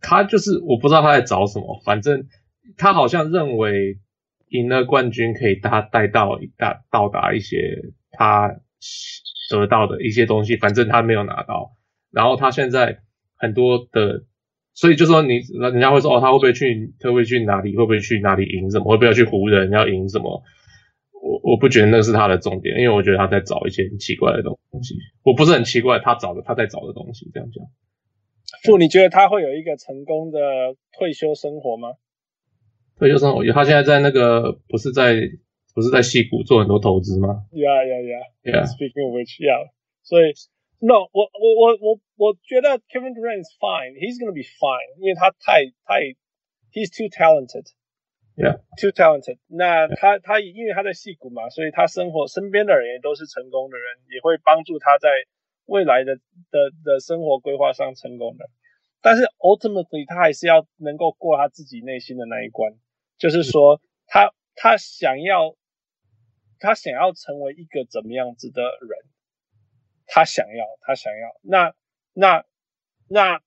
他就是我不知道他在找什么，反正他好像认为赢了冠军可以他带到达到达一些他得到的一些东西，反正他没有拿到，然后他现在很多的，所以就说你人家会说哦，他会不会去，他会去哪里，会不会去哪里赢什么，会不会要去湖人要赢什么？我我不觉得那是他的重点，因为我觉得他在找一些很奇怪的东西。我不是很奇怪，他找的他在找的东西，这样讲。傅，你觉得他会有一个成功的退休生活吗？退休生活，他现在在那个不是在不是在矽谷做很多投资吗？Yeah, yeah, yeah. Yeah. Speaking of which, yeah. 所以，No，我我我我我觉得 Kevin Durant is fine. He's gonna be fine，因为他太太，He's too talented. Yeah, too talented. 那他他因为他在戏谷嘛，所以他生活身边的人也都是成功的人，也会帮助他在未来的的的生活规划上成功的。但是 ultimately 他还是要能够过他自己内心的那一关，就是说他他想要他想要成为一个怎么样子的人，他想要他想要那那那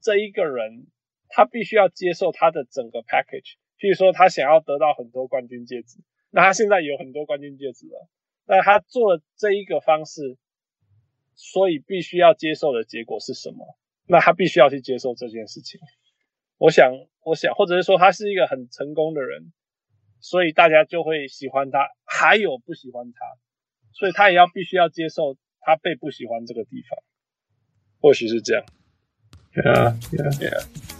这一个人他必须要接受他的整个 package。譬如说，他想要得到很多冠军戒指，那他现在有很多冠军戒指了。那他做了这一个方式，所以必须要接受的结果是什么？那他必须要去接受这件事情。我想，我想，或者是说，他是一个很成功的人，所以大家就会喜欢他，还有不喜欢他，所以他也要必须要接受他被不喜欢这个地方。或许是这样。Yeah, yeah, yeah.